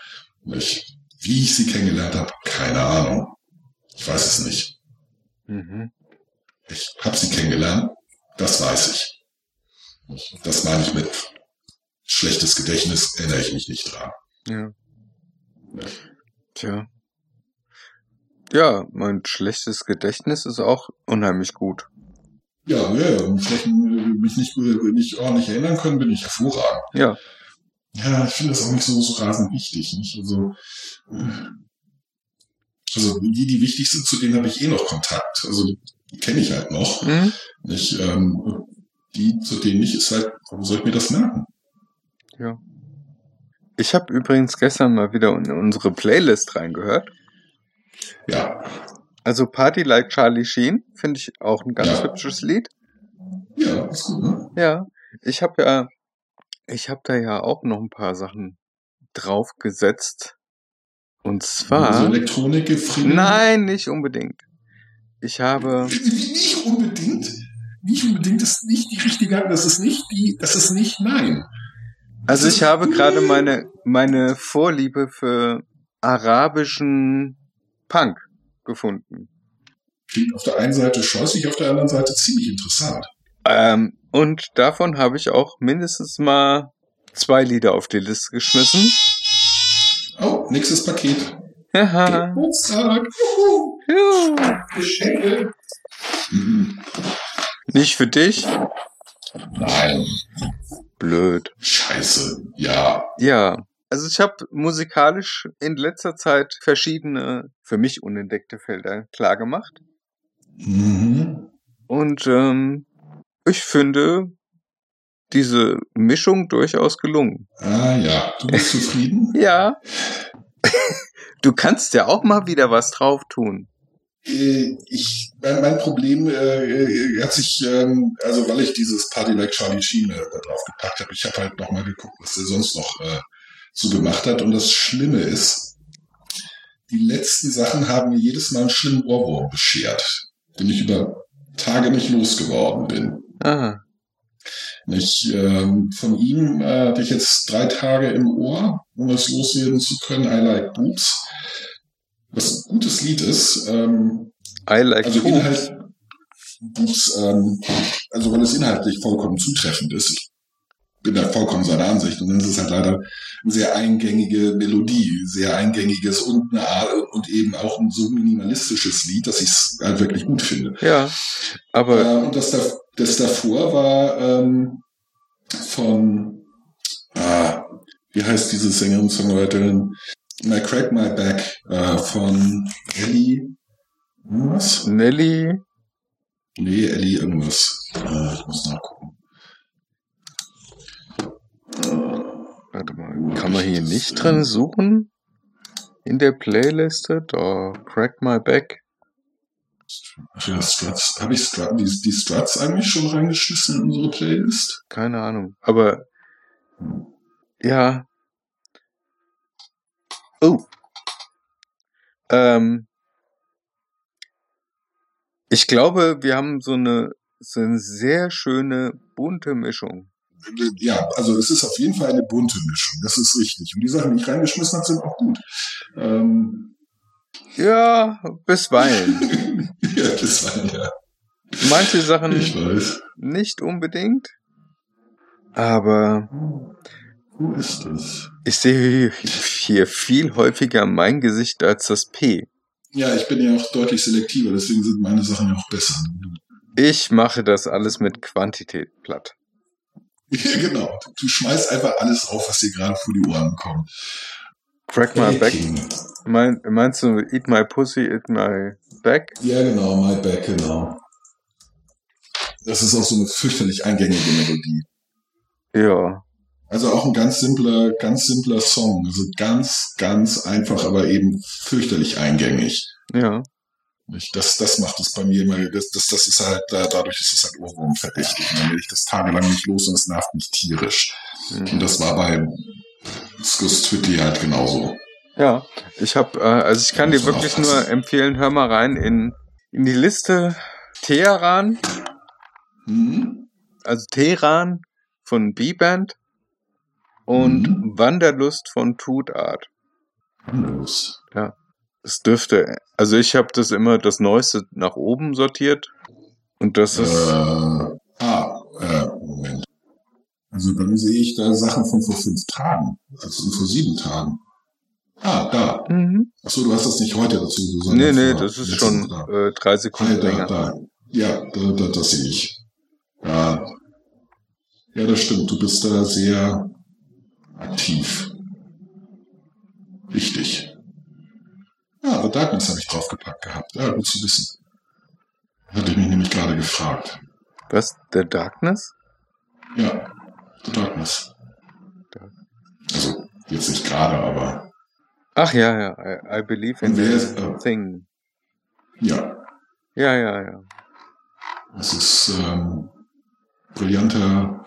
Nicht? Wie ich sie kennengelernt habe, keine Ahnung. Ich weiß es nicht. Mhm. Ich habe sie kennengelernt, das weiß ich. Das meine ich mit schlechtes Gedächtnis, erinnere ich mich nicht dran. Ja. Tja. Ja, mein schlechtes Gedächtnis ist auch unheimlich gut. Ja, ja, ja. Und schlecht, äh, mich nicht, äh, nicht ordentlich erinnern können, bin ich hervorragend. Ja. Ja, ich finde das auch nicht so, so rasend wichtig. Nicht? Also, äh, also die, die wichtig sind, zu denen habe ich eh noch Kontakt. Also die kenne ich halt noch. Mhm. Nicht? Ähm, die, zu denen nicht, ist halt, warum soll ich mir das merken? Ja. Ich habe übrigens gestern mal wieder in unsere Playlist reingehört. Ja, Also Party Like Charlie Sheen finde ich auch ein ganz Ja. hübsches Lied. ja, ist gut, ne? Ja, ich habe ja, ich habe da ja auch noch ein paar Sachen draufgesetzt. Und Also zwar, Elektronik gefriemelt. nein, nicht unbedingt. Ich habe, Nicht unbedingt. Nicht unbedingt ist nicht die richtige, das ist nicht die, das ist nicht nein. also ich habe gerade meine meine Vorliebe für arabischen Punk gefunden. Klingt auf der einen Seite scheußlich, auf der anderen Seite ziemlich interessant. Ähm, und davon habe ich auch mindestens mal zwei Lieder auf die Liste geschmissen. Oh, nächstes Paket. Haha. Geburtstag. Geschenke. Mhm. Nicht für dich? Nein. Blöd. Scheiße. Ja. Ja. Also ich habe musikalisch in letzter Zeit verschiedene für mich unentdeckte Felder klar gemacht. Mhm. Und ähm, ich finde diese Mischung durchaus gelungen. Ah ja. Du bist zufrieden? Ja. Du kannst ja auch mal wieder was drauf tun. Äh, ich, mein, mein Problem äh, äh, hat sich, ähm, also weil ich dieses Party Like Charlie Sheen äh, da drauf gepackt habe, ich habe halt nochmal geguckt, was der sonst noch äh, so gemacht hat. Und das Schlimme ist, die letzten Sachen haben mir jedes Mal einen schlimmen Ohrwurm beschert, den ich über Tage nicht losgeworden bin. Ah, Nicht, ähm, von ihm äh, hatte ich jetzt drei Tage im Ohr, um es loswerden zu können. I Like Boobs. Was ein gutes Lied ist. Ähm, I like also Boobs. Inhalt, Boobs, ähm, also weil es inhaltlich vollkommen zutreffend ist. Ich bin da vollkommen seiner Ansicht. Und dann ist es halt leider eine sehr eingängige Melodie, sehr eingängiges und, eine Art, und eben auch ein so minimalistisches Lied, dass ich es halt wirklich gut finde. Ja, aber Äh, und das, da, das davor war ähm, von, ah, wie heißt diese Sängerin, Songwriterin? My Crack My Back äh, von Ellie. Was? Nelly, Nee, Ellie irgendwas. Äh, ich muss nachgucken. Warte mal, kann man hier nicht drin suchen? In der Playliste? Da, Crack My Back. Ja, Struts. Habe ich Struts, die, die Struts eigentlich schon reingeschmissen in unsere Playlist? Keine Ahnung. Aber Ja. Oh. Ähm. Ich glaube, wir haben so eine, so eine sehr schöne bunte Mischung. Ja, also es ist auf jeden Fall eine bunte Mischung, das ist richtig. Und die Sachen, die ich reingeschmissen habe, sind auch gut. Ähm, Ja, bisweilen. ja, war ja. Manche Sachen nicht unbedingt. Aber Wo ist das? ich sehe hier viel häufiger mein Gesicht als das P. Ja, ich bin ja auch deutlich selektiver, deswegen sind meine Sachen ja auch besser. Ich mache das alles mit Quantität platt. Ja, genau. Du, schmeißt einfach alles auf, was dir gerade vor die Ohren kommt. Crack my back. Mein, meinst du, eat my pussy, eat my back? Ja, genau, My Back, genau. Das ist auch so eine fürchterlich eingängige Melodie. Ja. Also auch ein ganz simpler, ganz simpler Song. Also ganz, ganz einfach, aber eben fürchterlich eingängig. Ja. Nicht? Das, das macht es bei mir immer, das, das, das ist halt, da- dadurch ist es halt Ohrwurm verdächtig. Und dann werde ich das tagelang nicht los und es nervt mich tierisch. Und Mhm. das war bei Skus Twitty halt genauso. Ja. Ich habe, äh, also ich kann dir wirklich nur empfehlen, hör mal rein in, in die Liste Teheran, Mhm. also Teheran von B-Band und Mhm. Wanderlust von Tutart. Los. Es dürfte, also ich habe das immer das Neueste nach oben sortiert und das Äh, ist, ah, äh, Moment. Also dann sehe ich da Sachen von vor fünf Tagen. Also vor sieben Tagen. Ah, da. mhm. Achso, du hast das nicht heute dazu gesagt. nee, nee, das ist schon äh, drei Sekunden da, länger. da. Ja, da, da, das sehe ich. Ja. ja, das stimmt. Du bist da sehr aktiv. Richtig. Ja, The Darkness habe ich draufgepackt gehabt. Ja, gut zu wissen. Hatte ich mich nämlich gerade gefragt. Was? Der Darkness? Ja, The Darkness. Also, jetzt nicht gerade, aber Ach ja, ja, I, I believe in the ist- oh. thing. ja, Ja, ja, ja. es ist ähm, brillanter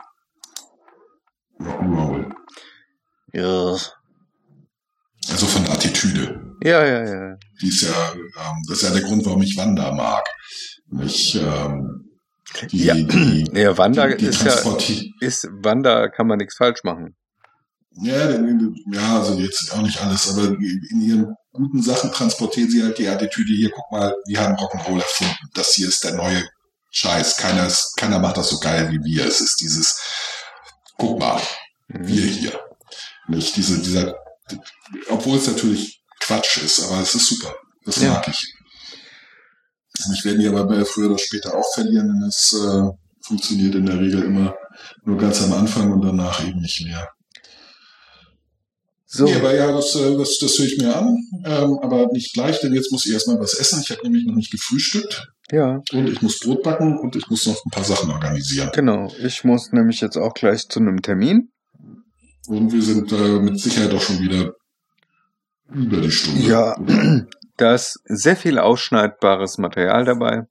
Rock'n'Roll. Ja. Also von der Attitüde. Ja, ja, ja. Die ist ja, ähm, das ist ja der Grund, warum ich Wanda mag. Ich, ähm, die, Ja. die, Ja, Wanda die, die ist ja, ist, Wanda kann man nichts falsch machen. Ja, ja, also jetzt auch nicht alles, aber in ihren guten Sachen transportieren sie halt die Attitüde, hier, guck mal, wir haben Rock'n'Roll erfunden. Das hier ist der neue Scheiß. Keiner, ist, keiner macht das so geil wie wir. Es ist dieses, guck mal, Mhm. wir hier. Nicht diese, dieser, obwohl es natürlich Quatsch ist, aber es ist super. Das Ja. mag ich. Ich werde die aber früher oder später auch verlieren, denn es äh, funktioniert in der Regel immer nur ganz am Anfang und danach eben nicht mehr. So, Nee, aber ja, das, äh, das, das höre ich mir an, ähm, aber nicht gleich, denn jetzt muss ich erstmal was essen. Ich habe nämlich noch nicht gefrühstückt ja, und ich muss Brot backen und ich muss noch ein paar Sachen organisieren. genau. Ich muss nämlich jetzt auch gleich zu einem Termin. Und wir sind äh, mit Sicherheit auch schon wieder über die Stunde. Ja, da ist sehr viel ausschneidbares Material dabei.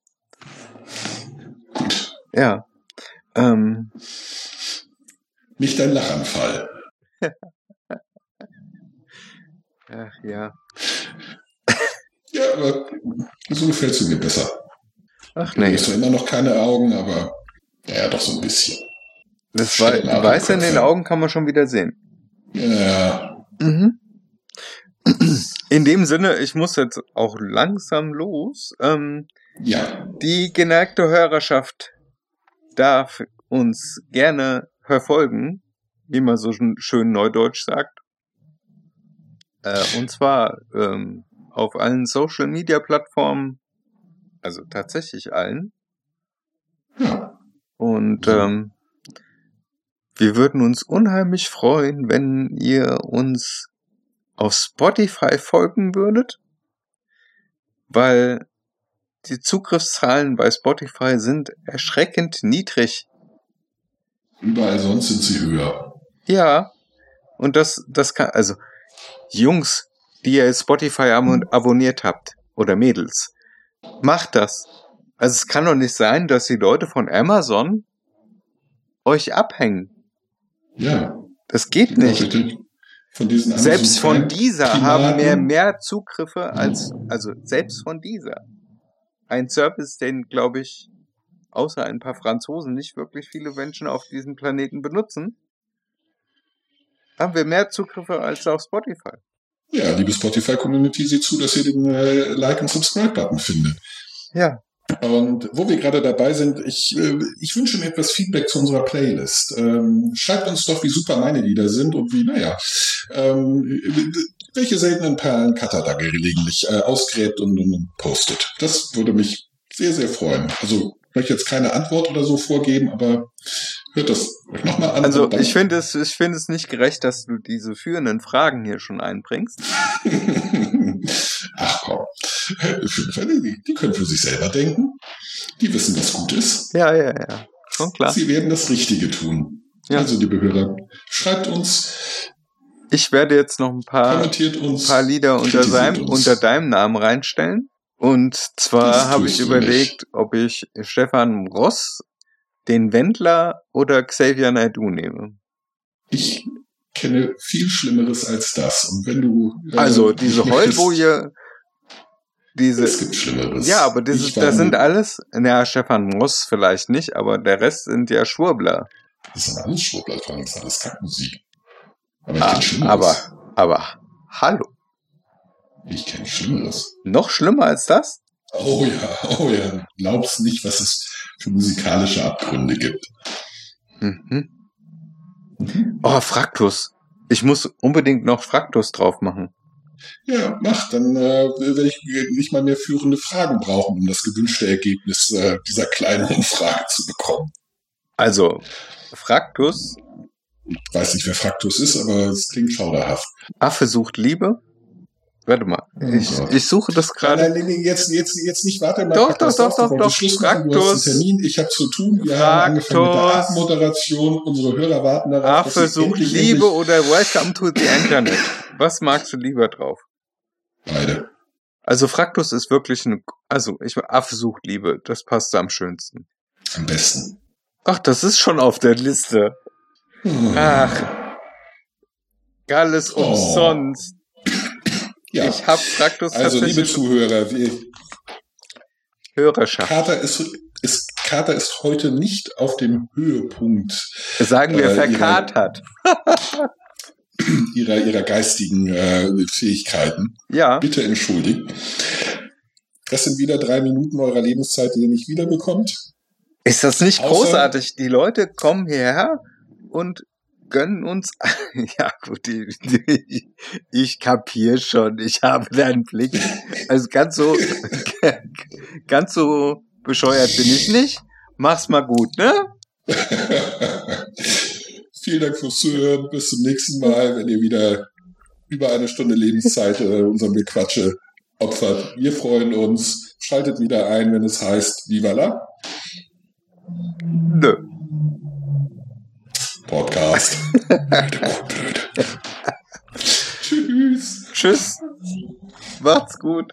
Gut. Ja. Ähm, Nicht ein Lachanfall. ach ja. Ja, aber so gefällt es mir besser. Ach Du nee. hast zwar immer noch keine Augen, aber ja, doch so ein bisschen. Das wei Stellen ab, Weiße in den. Augen kann man schon wieder sehen. Ja, Mhm. In dem Sinne, ich muss jetzt auch langsam los. Ähm, ja, die geneigte Hörerschaft darf uns gerne verfolgen, wie man so schön- neudeutsch sagt. Äh, und zwar ähm, auf allen Social Media Plattformen, also tatsächlich allen. ja. Und ähm, wir würden uns unheimlich freuen, wenn ihr uns auf Spotify folgen würdet, weil die Zugriffszahlen bei Spotify sind erschreckend niedrig. Überall sonst sind sie höher. Ja, und das, das kann, also Jungs, die ihr Spotify abo- abonniert habt, oder Mädels, macht das. Also es kann doch nicht sein, dass die Leute von Amazon euch abhängen. Ja, Es geht nicht. Von Selbst von dieser Primaten. haben mehr, mehr Zugriffe als, also selbst von dieser. Ein Service, den, glaube ich, außer ein paar Franzosen nicht wirklich viele Menschen auf diesem Planeten benutzen, haben wir mehr Zugriffe als auf Spotify. Ja, liebe Spotify-Community, seht zu, dass ihr den äh, Like- und Subscribe-Button findet. Ja. Und wo wir gerade dabei sind, ich, äh, ich wünsche mir etwas Feedback zu unserer Playlist. Ähm, schreibt uns doch, wie super meine Lieder sind und wie, naja, ähm, welche seltenen Perlen Cutter da gelegentlich äh, ausgräbt und, und postet. Das würde mich sehr, sehr freuen. Also ich möchte jetzt keine Antwort oder so vorgeben, aber hört das nochmal an. Also ich finde es, ich finde es nicht gerecht, dass du diese führenden Fragen hier schon einbringst. Ach komm. Die, die können für sich selber denken. Die wissen, was gut ist. Ja, ja, ja. Schon klar. Sie werden das Richtige tun. Ja. Also, liebe Hörer, schreibt uns, Ich werde jetzt noch ein paar, uns. paar Lieder unter, seinem, uns. unter deinem Namen reinstellen. Und zwar habe ich überlegt, ob ich Stefan Ross, den Wendler oder Xavier Naidoo nehme. Ich kenne viel Schlimmeres als das. Und wenn du. äh, Also diese Heulboje, diese, Es gibt Schlimmeres. ja, aber dieses, Ich das sind alles, naja, Stefan Ross vielleicht nicht, aber der Rest sind ja Schwurbler. Das sind alles Schwurbler das ist alles Kackmusik. Aber ich Ah, kenne Schlimmeres. aber, aber, hallo. Ich kenne Schlimmeres. Noch schlimmer als das? Oh ja, oh ja. Glaubst nicht, was es für musikalische Abgründe gibt. Mhm. Oh, Fraktus. Ich muss unbedingt noch Fraktus drauf machen. Ja, mach, dann äh, werde ich nicht mal mehr führende Fragen brauchen, um das gewünschte Ergebnis äh, dieser kleinen Umfrage zu bekommen. Also, Fraktus, Ich weiß nicht, wer Fraktus ist, aber es klingt schauderhaft. Affe sucht Liebe. Warte mal, Oh ich, Gott. ich suche das gerade. nein, nein, nein, jetzt, jetzt, jetzt nicht, warte mal. Doch, doch, doch, wolltest doch, Schluss machen, du hast Fraktus. einen Termin, ich habe zu tun, wir haben angefangen mit der Fraktus. Abmoderation, unsere Hörer warten darauf, endlich, Liebe oder Welcome to the Internet. Was magst du lieber drauf? beide. Also Fraktus ist wirklich eine, also ich Affe sucht Liebe, das passt am schönsten. Am besten. Ach, das ist schon auf der Liste. Ach, alles Oh. Ja, Ich hab Fraktus also liebe Zuhörer, wir, Hörerschaft. Kater ist, ist, Kater ist heute nicht auf dem Höhepunkt Sagen wir Äh, verkatert. ihrer, ihrer geistigen äh, Fähigkeiten. Ja, Bitte entschuldigt. Das sind wieder drei Minuten eurer Lebenszeit, die ihr nicht wiederbekommt. ist das nicht Außer- großartig? Die Leute kommen hierher und gönnen uns. ja, gut, die, die, ich kapier schon. Ich habe deinen Blick. Also ganz so, ganz so bescheuert bin ich nicht. Mach's mal gut, ne? Vielen Dank fürs Zuhören. Bis zum nächsten Mal, wenn ihr wieder über eine Stunde Lebenszeit äh, unserem Gequatsche opfert. Wir freuen uns. Schaltet wieder ein, wenn es heißt Viva la Nö. Podcast. Blöde Kuh, blöde. Tschüss. Tschüss. Macht's gut.